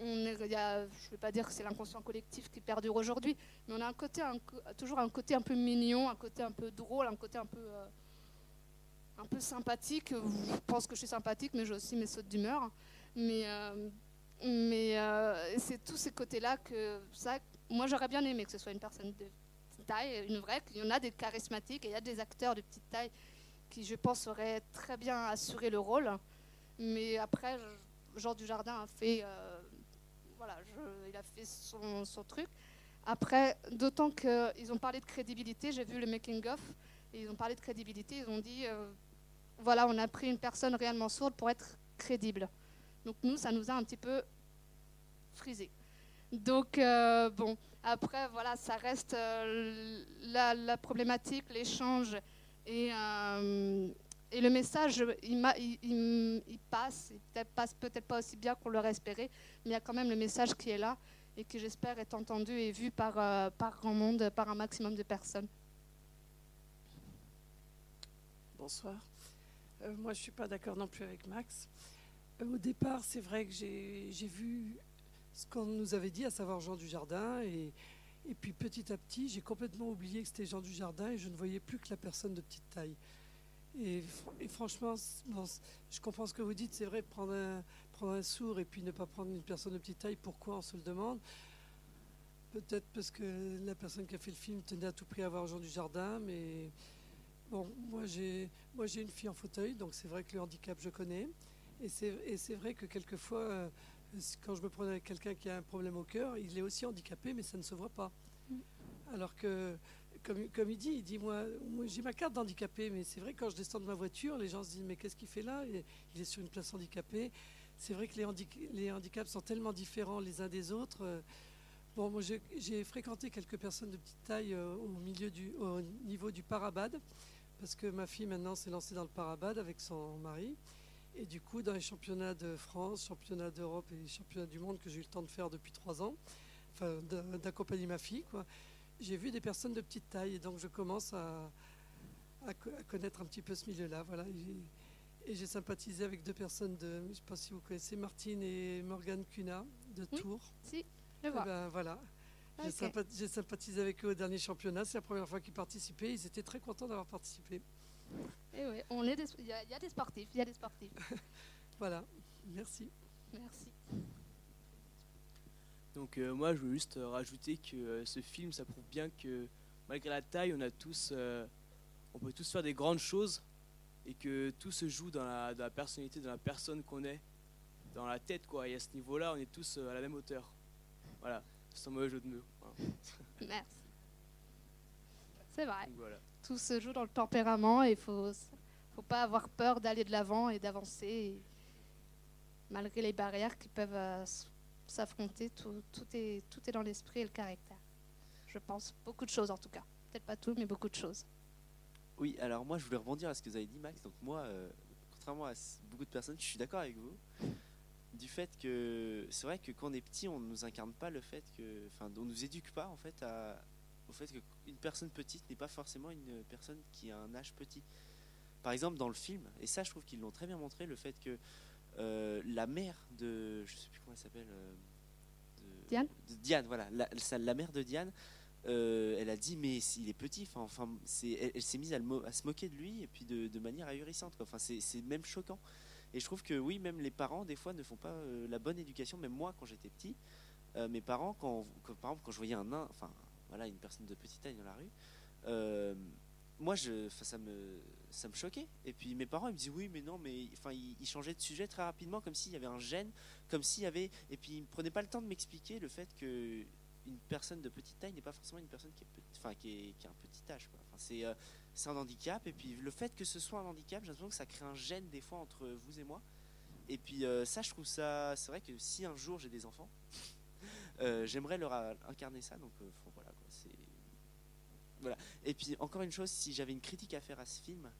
On est, a- je ne vais pas dire que c'est l'inconscient collectif qui perdure aujourd'hui, mais on a un côté, toujours un côté un peu mignon, un côté un peu drôle, un côté un peu, euh, un peu sympathique. Je pense que je suis sympathique, mais j'ai aussi mes sautes d'humeur. Mais, euh, euh, c'est tous ces côtés-là que ça, moi j'aurais bien aimé que ce soit une personne de petite taille, une vraie, qu'il y en a des charismatiques et il y a des acteurs de petite taille qui, je pense, auraient très bien assuré le rôle. Mais après, je- Jean Dujardin a fait, euh, voilà, il a fait son, son truc. Après, d'autant qu'ils ont parlé de crédibilité, j'ai vu le making-of, ils ont parlé de crédibilité, ils ont dit, voilà, on a pris une personne réellement sourde pour être crédible. Donc nous, ça nous a un petit peu frisé. Donc, euh, bon, après, voilà, ça reste euh, la, problématique, l'échange et, euh, le message, il, passe, il peut-être passe peut-être pas aussi bien qu'on l'aurait espéré, mais il y a quand même le message qui est là et qui, j'espère, est entendu et vu par, par grand monde, par un maximum de personnes. bonsoir. Euh, moi, je ne suis pas d'accord non plus avec Max. Euh, au départ, c'est vrai que j'ai vu ce qu'on nous avait dit, à savoir Jean Dujardin. Et, et puis petit à petit, j'ai complètement oublié que c'était Jean Dujardin et je ne voyais plus que la personne de petite taille. Et, fr- et franchement, je comprends ce que vous dites. C'est vrai, prendre un, prendre un sourd et puis ne pas prendre une personne de petite taille, pourquoi on se le demande? Peut-être parce que la personne qui a fait le film tenait à tout prix à voir Jean Dujardin, mais bon, moi j'ai moi j'ai une fille en fauteuil, donc c'est vrai que le handicap je connais, et c'est et c'est vrai que quelquefois euh, quand je me promène avec quelqu'un qui a un problème au cœur, il est aussi handicapé, mais ça ne se voit pas. Alors que comme, comme il dit, il dit moi, moi, j'ai ma carte d'handicapé, mais c'est vrai que quand je descends de ma voiture, les gens se disent mais qu'est-ce qu'il fait là? Il est sur une place handicapée. C'est vrai que les, handi- les handicaps sont tellement différents les uns des autres. euh, Bon, moi j'ai j'ai fréquenté quelques personnes de petite taille euh, au milieu du, au niveau du parabad, parce que ma fille maintenant s'est lancée dans le parabad avec son mari. Et du coup, dans les championnats de France, championnats d'Europe et championnats du monde que j'ai eu le temps de faire depuis trois ans, enfin d'a- d'accompagner ma fille, quoi, j'ai vu des personnes de petite taille. Et donc je commence à, à co- à connaître un petit peu ce milieu-là. Voilà. Et, j'ai sympathisé avec deux personnes de, je ne sais pas si vous connaissez, Martine et Morgane Cunha de Oui, Tours. Si, Eh vois. ben, voilà. J'ai sympathisé avec eux au dernier championnat. C'est la première fois qu'ils participaient. Ils étaient très contents d'avoir participé. Et oui, on est des- il y, a- il y a des sportifs, il y a des sportifs. Voilà. Merci. Merci. Donc euh, moi, je veux juste euh, rajouter que euh, ce film, ça prouve bien que malgré la taille, on a tous, euh, on peut tous faire des grandes choses et que tout se joue dans la, dans la personnalité, dans la personne qu'on est, dans la tête, quoi. Et à ce niveau-là, on est tous euh, à la même hauteur. Voilà, sans mauvais jeu de mots. Voilà. Merci. C'est vrai. Donc voilà. Tout se joue dans le tempérament et il faut, faut pas avoir peur d'aller de l'avant et d'avancer. et Malgré les barrières qui peuvent euh, s'affronter, tout, tout est, tout est dans l'esprit et le caractère. Je pense. Beaucoup de choses en tout cas. Peut-être pas tout, mais beaucoup de choses. Oui, alors moi je voulais rebondir à ce que vous avez dit Max. Donc moi, euh, contrairement à beaucoup de personnes, je suis d'accord avec vous. Du fait que c'est vrai que quand on est petit, on ne nous incarne pas le fait que, enfin, on nous éduque pas en fait à, au fait qu'une personne petite n'est pas forcément une personne qui a un âge petit. Par exemple dans le film, et ça je trouve qu'ils l'ont très bien montré, le fait que euh, la mère de, je sais plus comment elle s'appelle, euh, de- Diane de Diane, voilà, la, mère de Diane, euh, elle a dit mais il est petit, enfin, elle, elle s'est mise à, le mo- à se moquer de lui et puis de, de manière ahurissante. Enfin c'est même choquant. Et je trouve que oui, même les parents des fois ne font pas euh, la bonne éducation. Même moi quand j'étais petit, euh, mes parents quand, quand- par exemple quand je voyais un nain, enfin voilà une personne de petite taille dans la rue, euh, moi je, ça me, ça me choquait. Et puis mes parents ils me disaient oui mais non mais ils, changeaient de sujet très rapidement comme s'il y avait un gène, comme s'il y avait et puis ils ne prenaient pas le temps de m'expliquer le fait que une personne de petite taille n'est pas forcément une personne qui est, enfin, qui est, qui a un petit âge. quoi. Enfin, c'est, c'est un handicap, et puis le fait que ce soit un handicap, j'ai l'impression que ça crée un gêne des fois entre vous et moi. Et puis euh, ça, je trouve ça. C'est vrai que si un jour j'ai des enfants, euh, j'aimerais leur incarner ça. Donc euh, voilà, quoi, c'est. Voilà. Et puis encore une chose, si j'avais une critique à faire à ce film,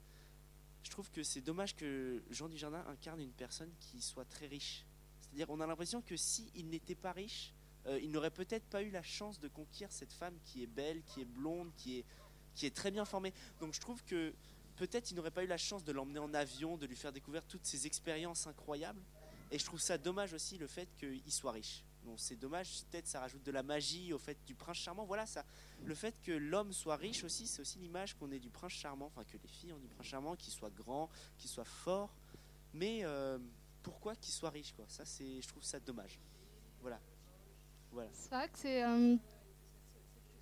je trouve que c'est dommage que Jean Dujardin incarne une personne qui soit très riche. C'est-à-dire, on a l'impression que si il n'était pas riche, il n'aurait peut-être pas eu la chance de conquérir cette femme qui est belle, qui est blonde, qui est, qui est très bien formée. Donc je trouve que peut-être il n'aurait pas eu la chance de l'emmener en avion, de lui faire découvrir toutes ces expériences incroyables. Et je trouve ça dommage aussi le fait qu'il soit riche. Bon, c'est dommage, peut-être ça rajoute de la magie au fait du prince charmant. Voilà, ça, le fait que l'homme soit riche aussi, c'est aussi l'image qu'on ait du prince charmant, enfin que les filles ont du prince charmant, qu'il soit grand, qu'il soit fort. Mais euh, pourquoi qu'il soit riche, quoi? Ça, c'est, je trouve ça dommage. Voilà. Voilà. C'est vrai que c'est. euh,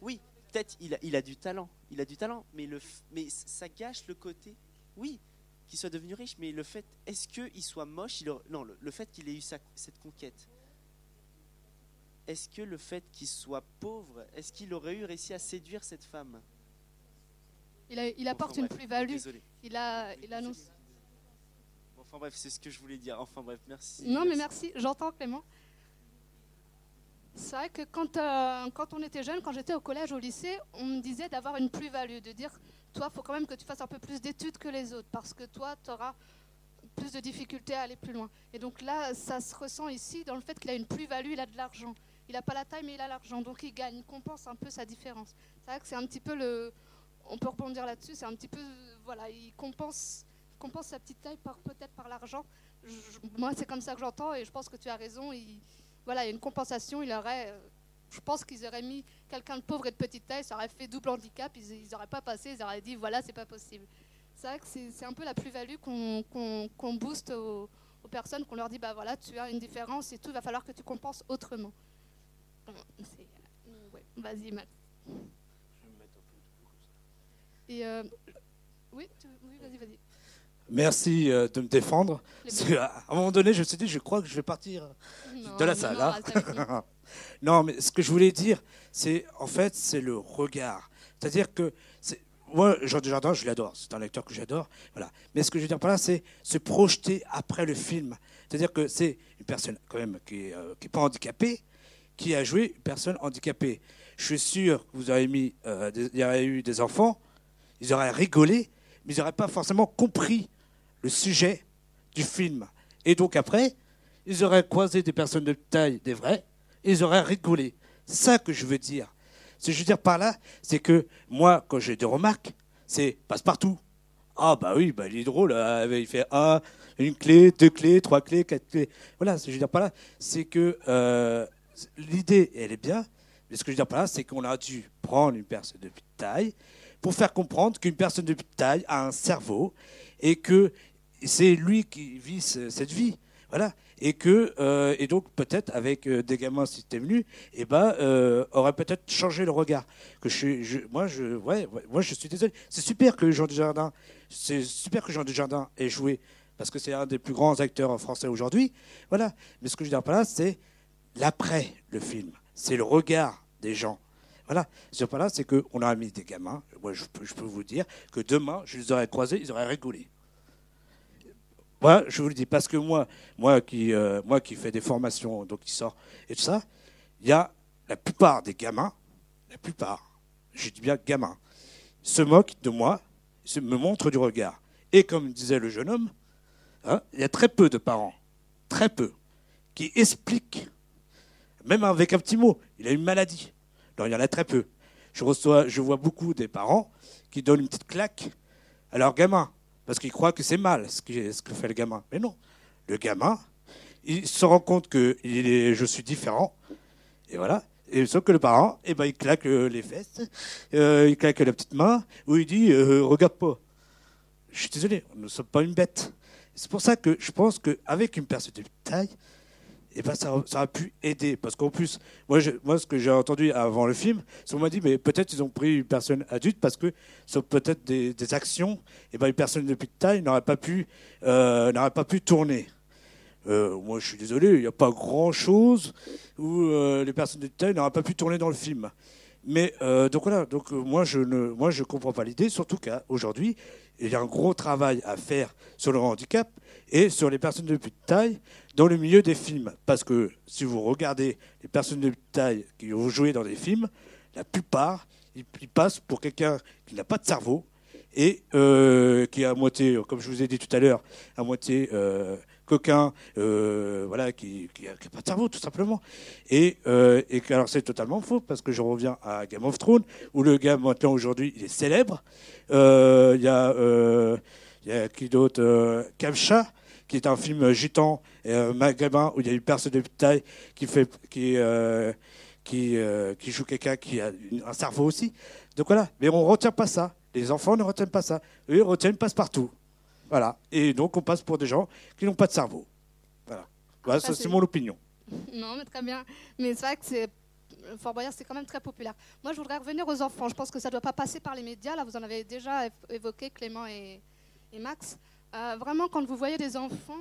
Oui, peut-être il a, il a du talent, il a du talent, mais le, mais ça gâche le côté. Oui, qu'il soit devenu riche, mais le fait, est-ce qu'il soit moche il aurait- Non, le, le fait qu'il ait eu sa- cette conquête. Est-ce que le fait qu'il soit pauvre, est-ce qu'il aurait eu réussi à séduire cette femme? Il, a- il apporte Enfin, une plus-value. Il, a, il annonce. Enfin bref, c'est ce que je voulais dire. Enfin bref, merci. Non, mais merci, j'entends Clément. C'est vrai que quand, euh, quand on était jeune, quand j'étais au collège, au lycée, on me disait d'avoir une plus-value, de dire toi, il faut quand même que tu fasses un peu plus d'études que les autres, parce que toi, tu auras plus de difficultés à aller plus loin. Et donc là, ça se ressent ici dans le fait qu'il a une plus-value, il a de l'argent. Il n'a pas la taille, mais il a l'argent, donc il gagne, il compense un peu sa différence. C'est vrai que c'est un petit peu le. on peut rebondir là-dessus. C'est un petit peu, voilà, il compense, compense sa petite taille par peut-être par l'argent. Moi, c'est comme ça que j'entends, et je pense que tu as raison. Voilà, il y a une compensation. Il aurait, euh, je pense qu'ils auraient mis quelqu'un de pauvre et de petite taille, ça aurait fait double handicap. Ils n'auraient pas passé. Ils auraient dit, voilà, c'est pas possible. C'est vrai que c'est un peu la plus-value qu'on booste aux, aux personnes, qu'on leur dit, bah voilà, tu as une différence et tout, il va falloir que tu compenses autrement. Euh, Vas-y, Max. Et euh, oui, tu- oui, vas-y, vas-y. Merci euh, de me défendre. À un moment donné, je me suis dit, je crois que je vais partir Non, de la salle. non, hein. nous. non, mais ce que je voulais dire, c'est en fait, c'est le regard. C'est-à-dire que moi, Jean Dujardin, je l'adore. C'est un lecteur que j'adore. Voilà. Mais ce que je veux dire par là, c'est se projeter après le film. C'est-à-dire que c'est une personne quand même qui n'est pas handicapée, qui a joué une personne handicapée. Je suis sûr que vous avez mis, euh, des- il y aurait eu des enfants, ils auraient rigolé, mais ils n'auraient pas forcément compris le sujet du film. Et donc après, ils auraient croisé des personnes de taille, des vrais, et ils auraient rigolé. Ça que je veux dire. Ce que je veux dire par là, c'est que moi, quand j'ai des remarques, c'est passe-partout. Ah bah oui, bah, il est drôle, euh, il fait un, une clé, deux clés, trois clés, quatre clés. Voilà, ce que je veux dire par là, c'est que euh, l'idée, elle est bien, mais ce que je veux dire par là, c'est qu'on a dû prendre une personne de taille pour faire comprendre qu'une personne de taille a un cerveau et que c'est lui qui vit ce- cette vie. Voilà. Et que euh, et donc peut-être avec euh, des gamins t'es venu, et ben euh, aurait peut-être changé le regard. Que je, moi je ouais, moi je suis désolé. C'est super que Jean Dujardin, c'est super que Jean ait joué parce que c'est un des plus grands acteurs français aujourd'hui. Voilà. Mais ce que je veux dire par là, c'est l'après le film. C'est le regard des gens. Voilà. Ce par là, c'est qu'on a mis des gamins. Moi, je je peux vous dire que demain, je les aurais croisés, ils auraient rigolé. Moi, je vous le dis parce que moi, moi qui, euh, moi qui fais des formations, donc qui sort et tout ça, il y a la plupart des gamins, la plupart, je dis bien gamins, se moquent de moi, me montrent du regard. Et comme disait le jeune homme, hein, il y a très peu de parents, très peu, qui expliquent, même avec un petit mot, il a une maladie. Non, il y en a très peu. Je, reçois, je vois beaucoup des parents qui donnent une petite claque à leur gamin parce qu'ils croient que c'est mal ce que, fait le gamin. Mais non, le gamin, il se rend compte que je suis différent, et voilà. Et sauf que le parent, eh ben, il claque euh, les fesses, euh, il claque la petite main, ou il dit euh, regarde pas. Je suis désolé, nous ne sommes pas une bête. C'est pour ça que je pense qu'avec une personne de taille, eh ben, ça, ça a pu aider. Parce qu'en plus, moi, ce que j'ai entendu avant le film, c'est qu'on m'a dit, mais peut-être ils ont pris une personne adulte parce que sur peut-être des, actions, eh ben, une personne de petite taille n'aurait pas pu, euh, n'aurait pas pu tourner. Euh, moi, je suis désolé, il n'y a pas grand-chose où euh, les personnes de taille n'auraient pas pu tourner dans le film. Mais donc voilà, donc moi je ne, moi je comprends pas l'idée, surtout qu'aujourd'hui il y a un gros travail à faire sur le handicap et sur les personnes de petite taille dans le milieu des films, parce que si vous regardez les personnes de petite taille qui ont joué dans des films, la plupart ils, passent pour quelqu'un qui n'a pas de cerveau et euh, qui est à moitié, comme je vous ai dit tout à l'heure, à moitié euh, coquin, euh, voilà, qui n'a pas de cerveau tout simplement. Et, euh, alors c'est totalement faux parce que je reviens à Game of Thrones où le gars maintenant aujourd'hui il est célèbre. Euh, Il y a, qui d'autre, Kamcha qui est un film gitan euh, maghrébin où il y a une personne de taille qui fait qui qui, joue quelqu'un qui a un cerveau aussi. Donc voilà, mais on ne retient pas ça. Les enfants ne retiennent pas ça. Eux, ils retiennent passe-partout. Voilà. Et donc, on passe pour des gens qui n'ont pas de cerveau. Voilà. Voilà, ça, Ça, c'est mon opinion. Non, mais très bien. Mais c'est vrai que c'est. Fort Boyard, c'est quand même très populaire. Moi, je voudrais revenir aux enfants. Je pense que ça ne doit pas passer par les médias. Là, vous en avez déjà év- évoqué, Clément et, et Max. Euh, vraiment, quand vous voyez des enfants,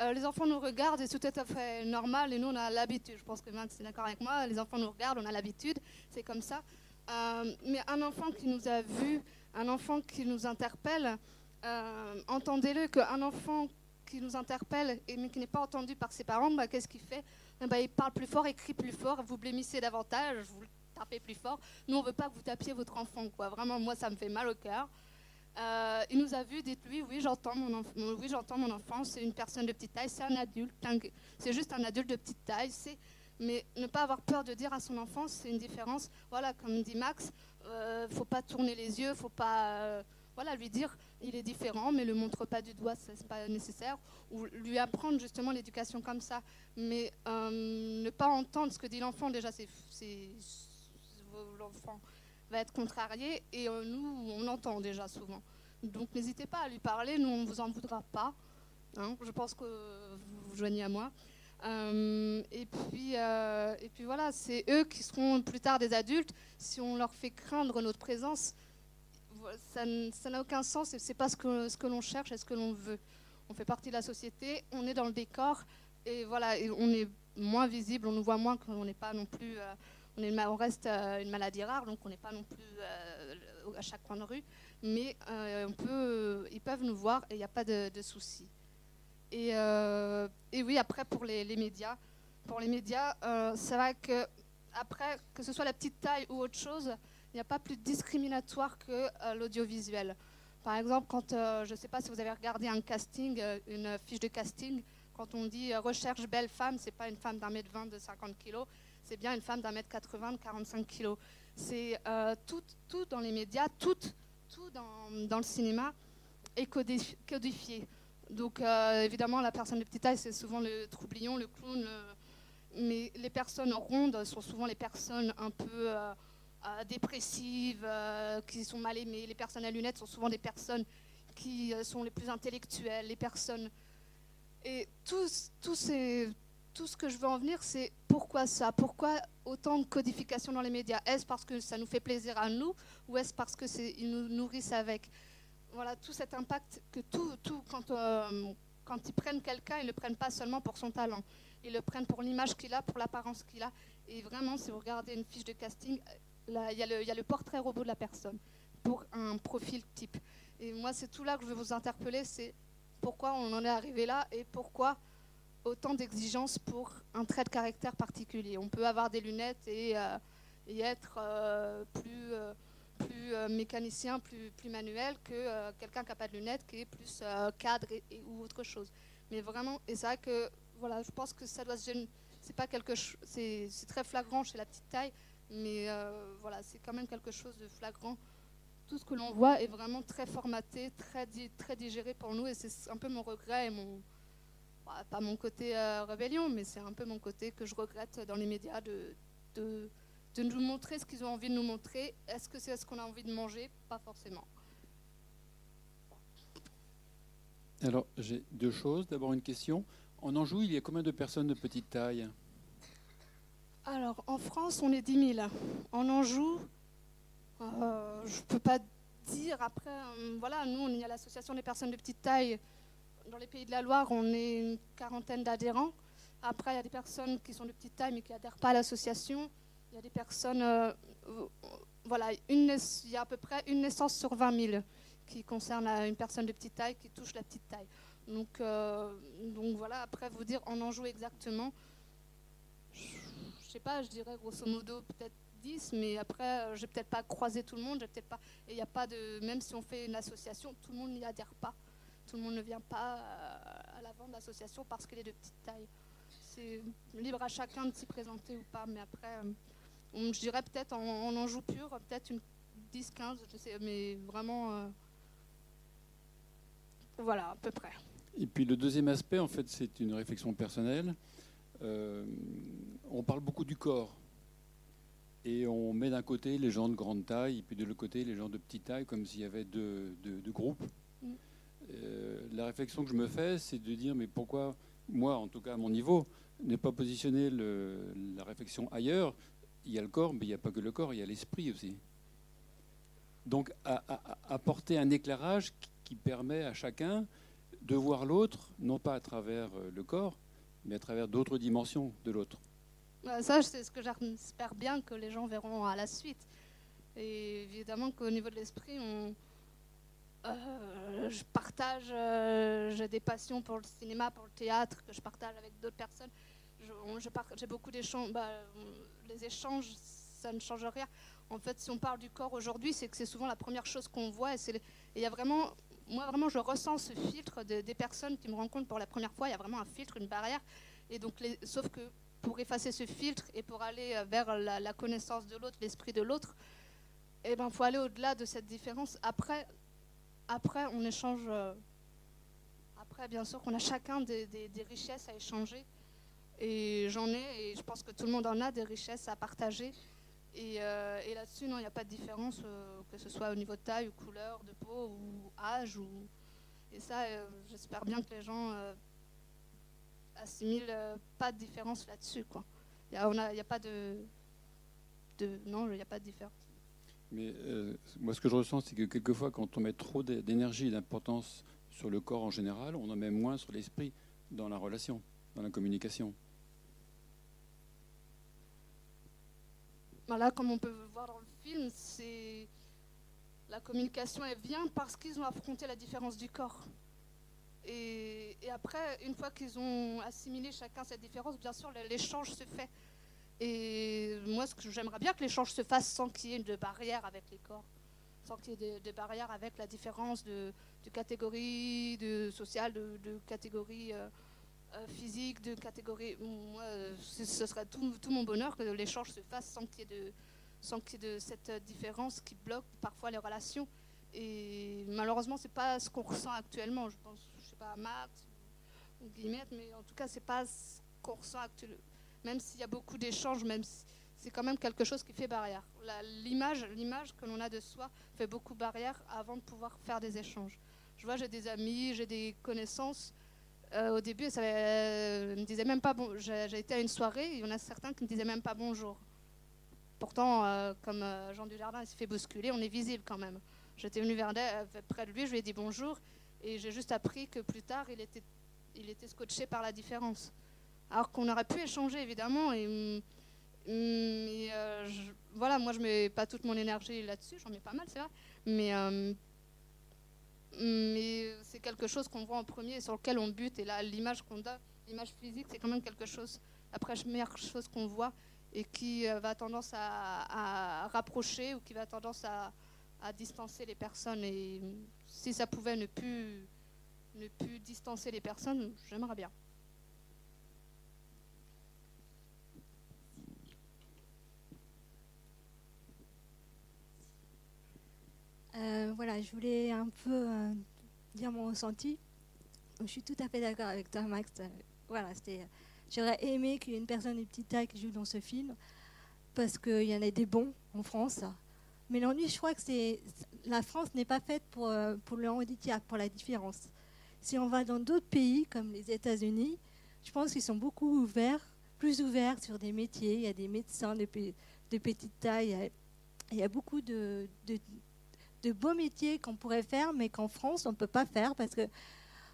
euh, les enfants nous regardent et c'est tout à fait normal. Et nous, on a l'habitude. Je pense que Max est d'accord avec moi. Les enfants nous regardent, on a l'habitude. C'est comme ça. Euh, mais un enfant qui nous a vus, un enfant qui nous interpelle, euh, entendez-le qu'un enfant qui nous interpelle et qui n'est pas entendu par ses parents, bah, qu'est-ce qu'il fait? Ben, Il parle plus fort, il crie plus fort, vous blémissez davantage, vous le tapez plus fort. Nous, on veut pas que vous tapiez votre enfant. Quoi. Vraiment, moi, ça me fait mal au cœur. Euh, il nous a vus, dites-lui, oui, j'entends mon, enf- oui, mon enfant, c'est une personne de petite taille, c'est un adulte, c'est juste un adulte de petite taille, mais ne pas avoir peur de dire à son enfant, c'est une différence. Voilà, comme dit Max, euh, faut pas tourner les yeux, faut pas voilà, lui dire il est différent, mais le montre pas du doigt, c'est pas nécessaire. Ou lui apprendre justement l'éducation comme ça, mais euh, ne pas entendre ce que dit l'enfant. Déjà, c'est l'enfant va être contrarié et euh, nous, on entend déjà souvent. Donc n'hésitez pas à lui parler, nous on ne vous en voudra pas. hein. je pense que vous vous joignez à moi. Euh, et, puis, et puis voilà, c'est eux qui seront plus tard des adultes. Si on leur fait craindre notre présence, ça n'a aucun sens et c'est pas ce que, ce que l'on cherche et ce que l'on veut. On fait partie de la société, on est dans le décor et voilà, on est moins visible, on nous voit moins qu'on n'est pas non plus. euh, on, reste euh, une maladie rare, donc on n'est pas non plus euh, à chaque coin de rue, mais ils peuvent nous voir et il n'y a pas de, souci. Et, oui, après pour les, médias, pour les médias, c'est vrai que après, que ce soit la petite taille ou autre chose, il n'y a pas plus discriminatoire que euh, l'audiovisuel. Par exemple, quand euh, je ne sais pas si vous avez regardé un casting, euh, une fiche de casting, quand on dit recherche belle femme, c'est pas une femme d'un mètre vingt de 50 kilos, c'est bien une femme d'un mètre 80 de 45 kilos. C'est tout, tout dans les médias, tout, tout dans, le cinéma est codifi- codifié. Donc évidemment, la personne de petite taille, c'est souvent le troublion, le clown. Mais les personnes rondes sont souvent les personnes un peu euh, dépressives, euh, qui sont mal aimées. Les personnes à lunettes sont souvent des personnes qui euh, sont les plus intellectuelles, les personnes... Et tout, tout, ces- tout ce que je veux en venir, c'est pourquoi ça? Pourquoi autant de codification dans les médias? Est-ce parce que ça nous fait plaisir à nous ou est-ce parce qu'ils nous nourrissent avec? Voilà, tout cet impact que tout, tout quand, quand ils prennent quelqu'un, ils ne le prennent pas seulement pour son talent. Ils le prennent pour l'image qu'il a, pour l'apparence qu'il a. Et vraiment, si vous regardez une fiche de casting, il y, a le- portrait robot de la personne pour un profil type. Et moi, c'est tout là que je veux vous interpeller, c'est pourquoi on en est arrivé là et pourquoi autant d'exigences pour un trait de caractère particulier. On peut avoir des lunettes et, euh, être euh, plus, euh, mécanicien, plus, manuel que quelqu'un qui n'a pas de lunettes, qui est plus cadre ou autre chose. Mais vraiment, et c'est vrai que voilà, je pense que ça doit se c'est c'est très flagrant chez la petite taille, mais euh, voilà, c'est quand même quelque chose de flagrant. Tout ce que l'on voit est vraiment très formaté, très, di- très digéré pour nous, et c'est un peu mon regret et mon, bah, pas mon côté euh, rébellion, mais c'est un peu mon côté que je regrette dans les médias de, de, de nous montrer ce qu'ils ont envie de nous montrer. Est-ce que c'est ce qu'on a envie de manger? Pas forcément. Alors, j'ai deux choses. D'abord, une question. En Anjou, il y a combien de personnes de petite taille? Alors, en France, on est 10 000. En Anjou, euh, je ne peux pas dire. Après, euh, voilà, nous, on est à l'association des personnes de petite taille. Dans les pays de la Loire, on est une quarantaine d'adhérents. Après, il y a des personnes qui sont de petite taille mais qui n'adhèrent pas à l'association. Il y a des personnes. euh, voilà, il y a à peu près une naissance sur 20 000 qui concerne une personne de petite taille qui touche la petite taille. Donc, donc voilà, après, vous dire en Anjou exactement je sais pas, je dirais grosso modo peut-être 10, mais après, euh, j'ai peut-être pas croisé tout le monde, peut-être pas. Et il n'y a pas de. Même si on fait une association, tout le monde n'y adhère pas. Tout le monde ne vient pas euh, à l'avant de l'association parce qu'elle est de petite taille. C'est libre à chacun de s'y présenter ou pas, mais après, euh, je dirais peut-être en, en Anjou pur, peut-être une 10-15, je sais, mais vraiment. voilà, à peu près. Et puis le deuxième aspect, en fait, c'est une réflexion personnelle. Euh, on parle beaucoup du corps. Et on met d'un côté les gens de grande taille, et puis de l'autre côté les gens de petite taille, comme s'il y avait deux, deux- deux groupes. Mm. Euh, la réflexion que je me fais, c'est de dire, mais pourquoi, moi, en tout cas à mon niveau, ne pas positionner le- la réflexion ailleurs? Il y a le corps, mais il n'y a pas que le corps, il y a l'esprit aussi. Donc, à- à- à- apporter un éclairage qui- qui permet à chacun de voir l'autre, non pas à travers euh, le corps, mais à travers d'autres dimensions de l'autre. Ouais, Ça, c'est ce que j'espère bien que les gens verront à la suite. Et évidemment qu'au niveau de l'esprit, euh, je partage, euh, j'ai des passions pour le cinéma, pour le théâtre, que je partage avec d'autres personnes. J'ai beaucoup d'échanges. bah, les échanges, ça ne change rien. En fait, si on parle du corps aujourd'hui, c'est que c'est souvent la première chose qu'on voit. Et il y a vraiment, moi vraiment, je ressens ce filtre de- des personnes qui me rencontrent pour la première fois. Il y a vraiment un filtre, une barrière. Et donc, les- sauf que pour effacer ce filtre et pour aller euh, vers la, connaissance de l'autre, l'esprit de l'autre, et ben faut aller au-delà de cette différence. Après, après on échange. euh, après, bien sûr qu'on a chacun des richesses à échanger. Et j'en ai, et je pense que tout le monde en a des richesses à partager. Et, euh, et là-dessus, non, il n'y a pas de différence, euh, que ce soit au niveau de taille, ou couleur de peau, ou âge. Ou... Et ça, euh, j'espère bien que les gens assimilent pas de différence là-dessus. Il n'y a, pas de. Non, il n'y a pas de différence. Mais moi, ce que je ressens, c'est que quelquefois, quand on met trop d'é- d'énergie et d'importance sur le corps en général, on en met moins sur l'esprit dans la relation, dans la communication. Voilà, comme on peut voir dans le film, c'est la communication, elle vient parce qu'ils ont affronté la différence du corps. Et, après, une fois qu'ils ont assimilé chacun cette différence, bien sûr, l'échange se fait. Et moi, ce que j'aimerais bien que l'échange se fasse sans qu'il y ait de barrière avec les corps, sans qu'il y ait de, de barrière avec la différence de, de catégorie de sociale, de, catégorie euh, physique, de catégorie. Moi, euh, ce serait tout, mon bonheur que l'échange se fasse sans qu'il y ait de, sans qu'il y ait de cette différence qui bloque parfois les relations. Et malheureusement, c'est pas ce qu'on ressent actuellement. Je pense, je sais pas, à Max ou, Guillemette, mais en tout cas, c'est pas ce qu'on ressent actuellement. Même s'il y a beaucoup d'échanges, même c'est quand même quelque chose qui fait barrière. L'image, l'image que l'on a de soi fait beaucoup barrière avant de pouvoir faire des échanges. Je vois, j'ai des amis, j'ai des connaissances. Euh, au début, ça euh, me disait même pas bon. J'ai été à une soirée, il y en a certains qui me disaient même pas bonjour. Pourtant, euh, comme euh, Jean Dujardin s'est fait bousculer, on est visible quand même. J'étais venue près de lui, je lui ai dit bonjour, et j'ai juste appris que plus tard, il était, il scotché par la différence. Alors qu'on aurait pu échanger évidemment, et, euh, je- voilà, moi je mets pas toute mon énergie là-dessus, j'en mets pas mal, c'est vrai, mais mais c'est quelque chose qu'on voit en premier et sur lequel on bute. Et là, l'image qu'on donne, l'image physique, c'est quand même quelque chose, la première chose qu'on voit et qui euh, va tendance à, à rapprocher ou qui va tendance à, à distancer les personnes. Et si ça pouvait ne plus, ne plus distancer les personnes, j'aimerais bien. Euh, voilà, je voulais un peu euh, dire mon ressenti. Je suis tout à fait d'accord avec toi, Max. Euh, voilà, c'était. J'aurais aimé qu'il y ait une personne de petite taille qui joue dans ce film, parce qu'il y en a des bons en France. Mais l'ennui, je crois que c'est la France n'est pas faite pour, pour le handicap, pour la différence. Si on va dans d'autres pays comme les États-Unis, je pense qu'ils sont beaucoup ouverts, plus ouverts sur des métiers. Il y a des médecins de, pe- de petite taille. Il y a- beaucoup de, de beaux métiers qu'on pourrait faire, mais qu'en France, on ne peut pas faire parce que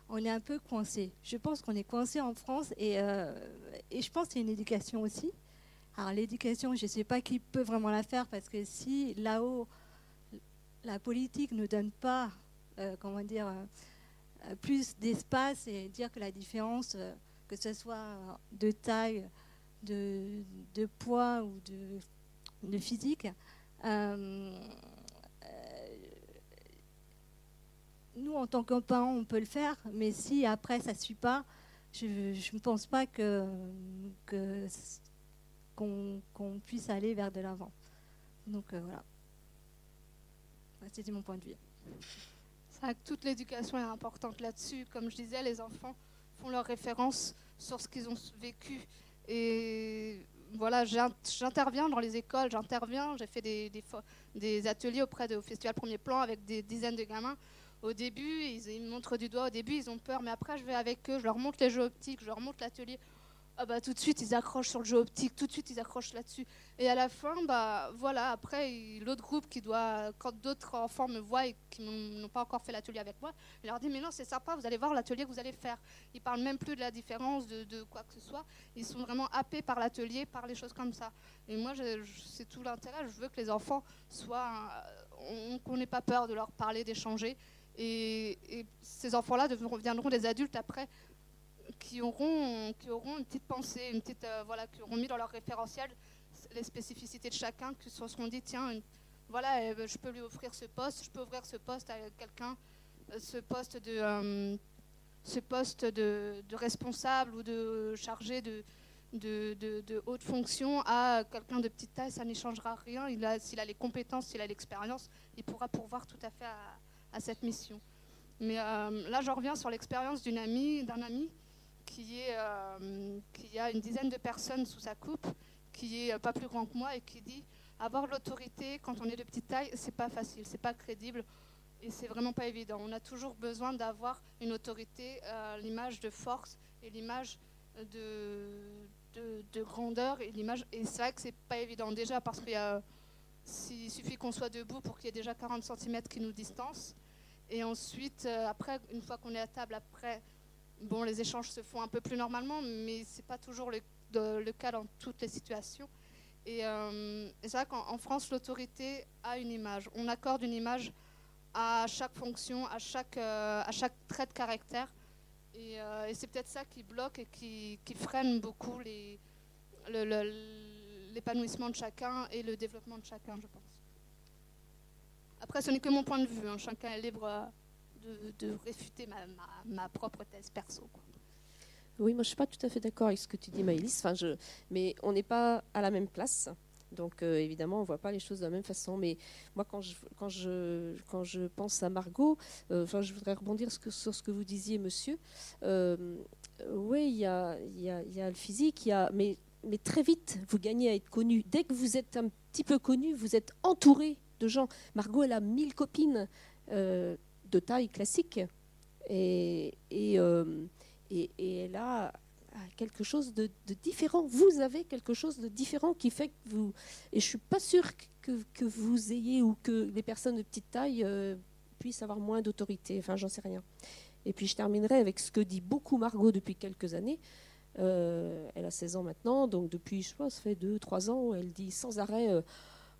on est un peu coincé. Je pense qu'on est coincé en France et, euh, et je pense que c'est une éducation aussi. Alors l'éducation, je ne sais pas qui peut vraiment la faire parce que si là-haut, la politique ne donne pas, euh, comment dire, euh, plus d'espace et dire que la différence, que ce soit de taille, de, de poids ou de, de physique, euh, nous, en tant que parents, on peut le faire, mais si après ça ne suit pas, je ne pense pas qu'on puisse aller vers de l'avant. Donc euh, voilà. C'était mon point de vue. C'est vrai que toute l'éducation est importante là-dessus. Comme je disais, les enfants font leur référence sur ce qu'ils ont vécu. Et voilà, j'in- j'interviens dans les écoles, j'interviens, j'ai fait des ateliers auprès de, au Festival Premier Plan avec des dizaines de gamins. Au début, ils, me montrent du doigt, au début, ils ont peur, mais après, je vais avec eux, je leur montre les jeux optiques, je leur montre l'atelier. Ah bah, tout de suite, ils accrochent sur le jeu optique, tout de suite, ils accrochent là-dessus. Et à la fin, bah, voilà, après, l'autre groupe qui doit, quand d'autres enfants me voient et qui n'ont pas encore fait l'atelier avec moi, je leur dis, mais non, c'est sympa, vous allez voir l'atelier que vous allez faire. Ils parlent même plus de la différence, de, quoi que ce soit. Ils sont vraiment happés par l'atelier, par les choses comme ça. Et moi, c'est tout l'intérêt. Je veux que les enfants soient, euh, on- qu'on n'ait pas peur de leur parler, d'échanger. Et, ces enfants-là deviendront des adultes après qui auront, qui auront une petite pensée, une petite, euh, voilà, qui auront mis dans leur référentiel les spécificités de chacun, qui se seront dit, tiens, voilà, euh, je peux lui offrir ce poste, je peux ouvrir ce poste à quelqu'un, euh, ce poste de, ce poste de, responsable ou de chargé de, de, de, haute fonction à quelqu'un de petite taille, ça n'y changera rien. Il a- S'il a les compétences, s'il a l'expérience, il pourra pourvoir tout à fait à, à cette mission. Mais euh, là, j'en reviens sur l'expérience d'une amie, d'un ami euh, qui a une dizaine de personnes sous sa coupe, qui est euh, pas plus grand que moi et qui dit avoir l'autorité quand on est de petite taille, c'est pas facile, c'est pas crédible et c'est vraiment pas évident. On a toujours besoin d'avoir une autorité, euh, l'image de force et l'image de, de, de grandeur et l'image. Et c'est vrai que c'est pas évident déjà parce qu'il suffit qu'on soit debout pour qu'il y ait déjà 40 cm qui nous distancent. Et ensuite, euh, après, une fois qu'on est à table, après, bon, les échanges se font un peu plus normalement, mais c'est pas toujours le, cas dans toutes les situations. Et, euh, c'est vrai qu'en en France, l'autorité a une image. On accorde une image à chaque fonction, à chaque, euh, à chaque trait de caractère. Et, c'est peut-être ça qui bloque et qui, freine beaucoup l'épanouissement de chacun et le développement de chacun, je pense. Après, ce n'est que mon point de vue. hein. Chacun est libre euh, de, de réfuter ma, propre thèse perso. Oui, moi je suis pas tout à fait d'accord avec ce que tu dis, Maëlys. Mais on n'est pas à la même place. Donc euh, évidemment, on ne voit pas les choses de la même façon. Mais moi, quand je, pense à Margot, euh, je voudrais rebondir sur ce que vous disiez, monsieur. Oui, il y a, le physique, mais très vite, vous gagnez à être connu. Dès que vous êtes un petit peu connu, vous êtes entouré de gens. Margot, elle a mille copines euh, de taille classique. Et, et, euh, et, et elle a quelque chose de, différent. Vous avez quelque chose de différent qui fait que vous... Et je suis pas sûre que, que vous ayez ou que les personnes de petite taille euh, puissent avoir moins d'autorité. Enfin, j'en sais rien. Et puis je terminerai avec ce que dit beaucoup Margot depuis quelques années. Elle a 16 ans maintenant, donc depuis, je pas, ça fait 2-3 ans, elle dit sans arrêt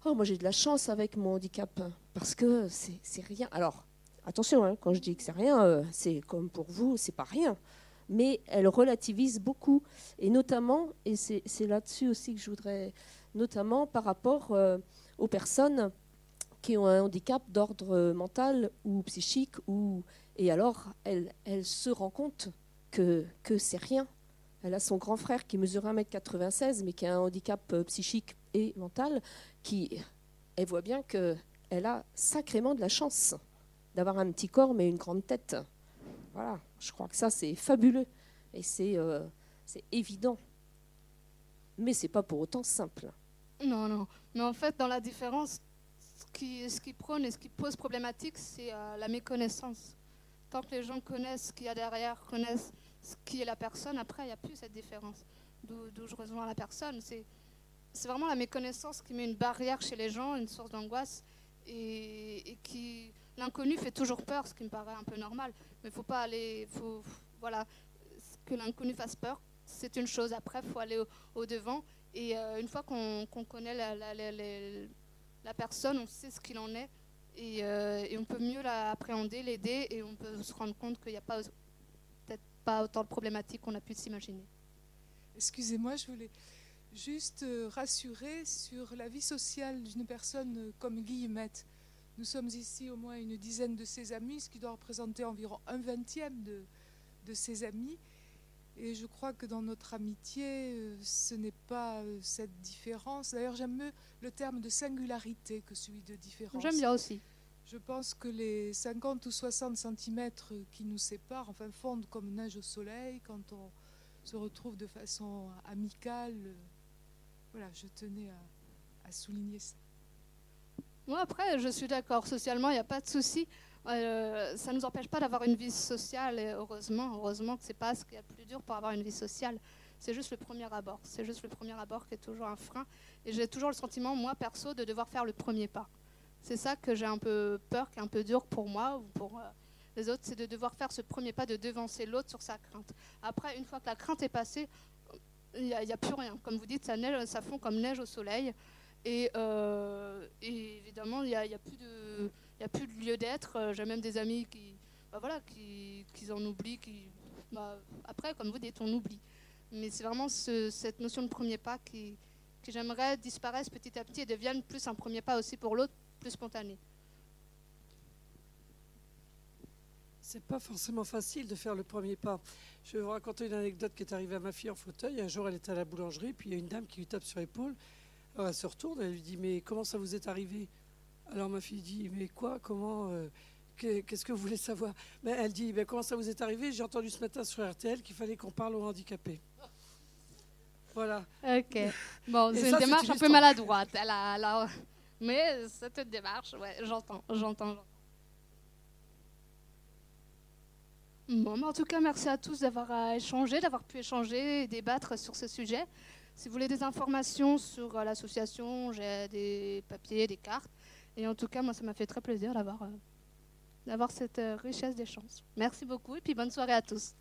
Oh, moi j'ai de la chance avec mon handicap, parce que c'est rien. Alors, attention, hein, quand je dis que c'est rien, euh, c'est comme pour vous, c'est pas rien. Mais elle relativise beaucoup, et notamment, et c'est là-dessus aussi que je voudrais, notamment par rapport euh, aux personnes qui ont un handicap d'ordre euh, mental ou psychique, ou, et alors elle, se rend compte que, que c'est rien. Elle a son grand frère qui mesure 1m96, mais qui a un handicap psychique et mental, qui, elle voit bien qu'elle a sacrément de la chance d'avoir un petit corps, mais une grande tête. Voilà, je crois que ça, c'est fabuleux. Et c'est euh, c'est évident. Mais c'est pas pour autant simple. Non, non. Mais en fait, dans la différence, ce qui, ce qui prône et ce qui pose problématique, c'est euh, la méconnaissance. Tant que les gens connaissent ce qu'il y a derrière, connaissent ce qui est la personne, après, il n'y a plus cette différence. D'où je rejoins la personne. C'est c'est vraiment la méconnaissance qui met une barrière chez les gens, une source d'angoisse, et, qui l'inconnu fait toujours peur, ce qui me paraît un peu normal. Mais faut pas aller, voilà, que l'inconnu fasse peur, c'est une chose. Après, faut aller au, devant. Et euh, une fois qu'on connaît la, personne, on sait ce qu'il en est, et, euh, et on peut mieux l'appréhender, l'aider, et on peut se rendre compte qu'il n'y a pas peut-être pas autant de problématiques qu'on a pu s'imaginer. Excusez-moi, je voulais juste euh, rassurer sur la vie sociale d'une personne euh, comme Guillemette. Nous sommes ici au moins une dizaine de ses amis, ce qui doit représenter environ un vingtième de, de ses amis. Et je crois que dans notre amitié, euh, ce n'est pas cette différence. D'ailleurs, j'aime mieux le terme de singularité que celui de différence. J'aime bien aussi. Je pense que les 50 ou 60 centimètres qui nous séparent, enfin, fondent comme neige au soleil quand on se retrouve de façon amicale. Voilà, je tenais à, souligner ça. Moi, après, je suis d'accord. Socialement, il n'y a pas de souci. Euh, ça ne nous empêche pas d'avoir une vie sociale, et heureusement. Heureusement que ce n'est pas ce qu'il y a de plus dur pour avoir une vie sociale. C'est juste le premier abord. C'est juste le premier abord qui est toujours un frein. Et j'ai toujours le sentiment, moi, perso, de devoir faire le premier pas. C'est ça que j'ai un peu peur, qui est un peu dur pour moi ou pour euh, les autres, c'est de devoir faire ce premier pas, de devancer l'autre sur sa crainte. Après, une fois que la crainte est passée, il n'y a, plus rien. Comme vous dites, ça, neige, ça fond comme neige au soleil. Et, euh, évidemment, il n'y a, y a plus de, a plus de lieu d'être. Euh, J'ai même des amis qui, bah voilà, qui, qui en oublient. Qui, bah, après, comme vous dites, on oublie. Mais c'est vraiment ce- cette notion de premier pas qui, que j'aimerais disparaisse petit à petit et devienne plus un premier pas aussi pour l'autre, plus spontané. C'est pas forcément facile de faire le premier pas. Je vais vous raconter une anecdote qui est arrivée à ma fille en fauteuil. Un jour, elle était à la boulangerie, puis il y a une dame qui lui tape sur l'épaule. Alors elle se retourne, elle lui dit Mais comment ça vous est arrivé? Alors ma fille dit Mais quoi Comment euh, que- Qu'est-ce que vous voulez savoir? Ben, Elle dit Ben, Comment ça vous est arrivé? J'ai entendu ce matin sur RTL qu'il fallait qu'on parle aux handicapés. Voilà. Ok. Bon, c'est une démarche un peu maladroite. Elle a- elle a- Mais c'est une démarche, ouais, j'entends, j'entends. j'entends. Bon, en tout cas, merci à tous d'avoir euh, échangé, d'avoir pu échanger et débattre sur ce sujet. Si vous voulez des informations sur euh, l'association, j'ai des papiers, des cartes. Et en tout cas, moi, ça m'a fait très plaisir d'avoir euh, d'avoir cette richesse d'échange. Merci beaucoup et puis bonne soirée à tous.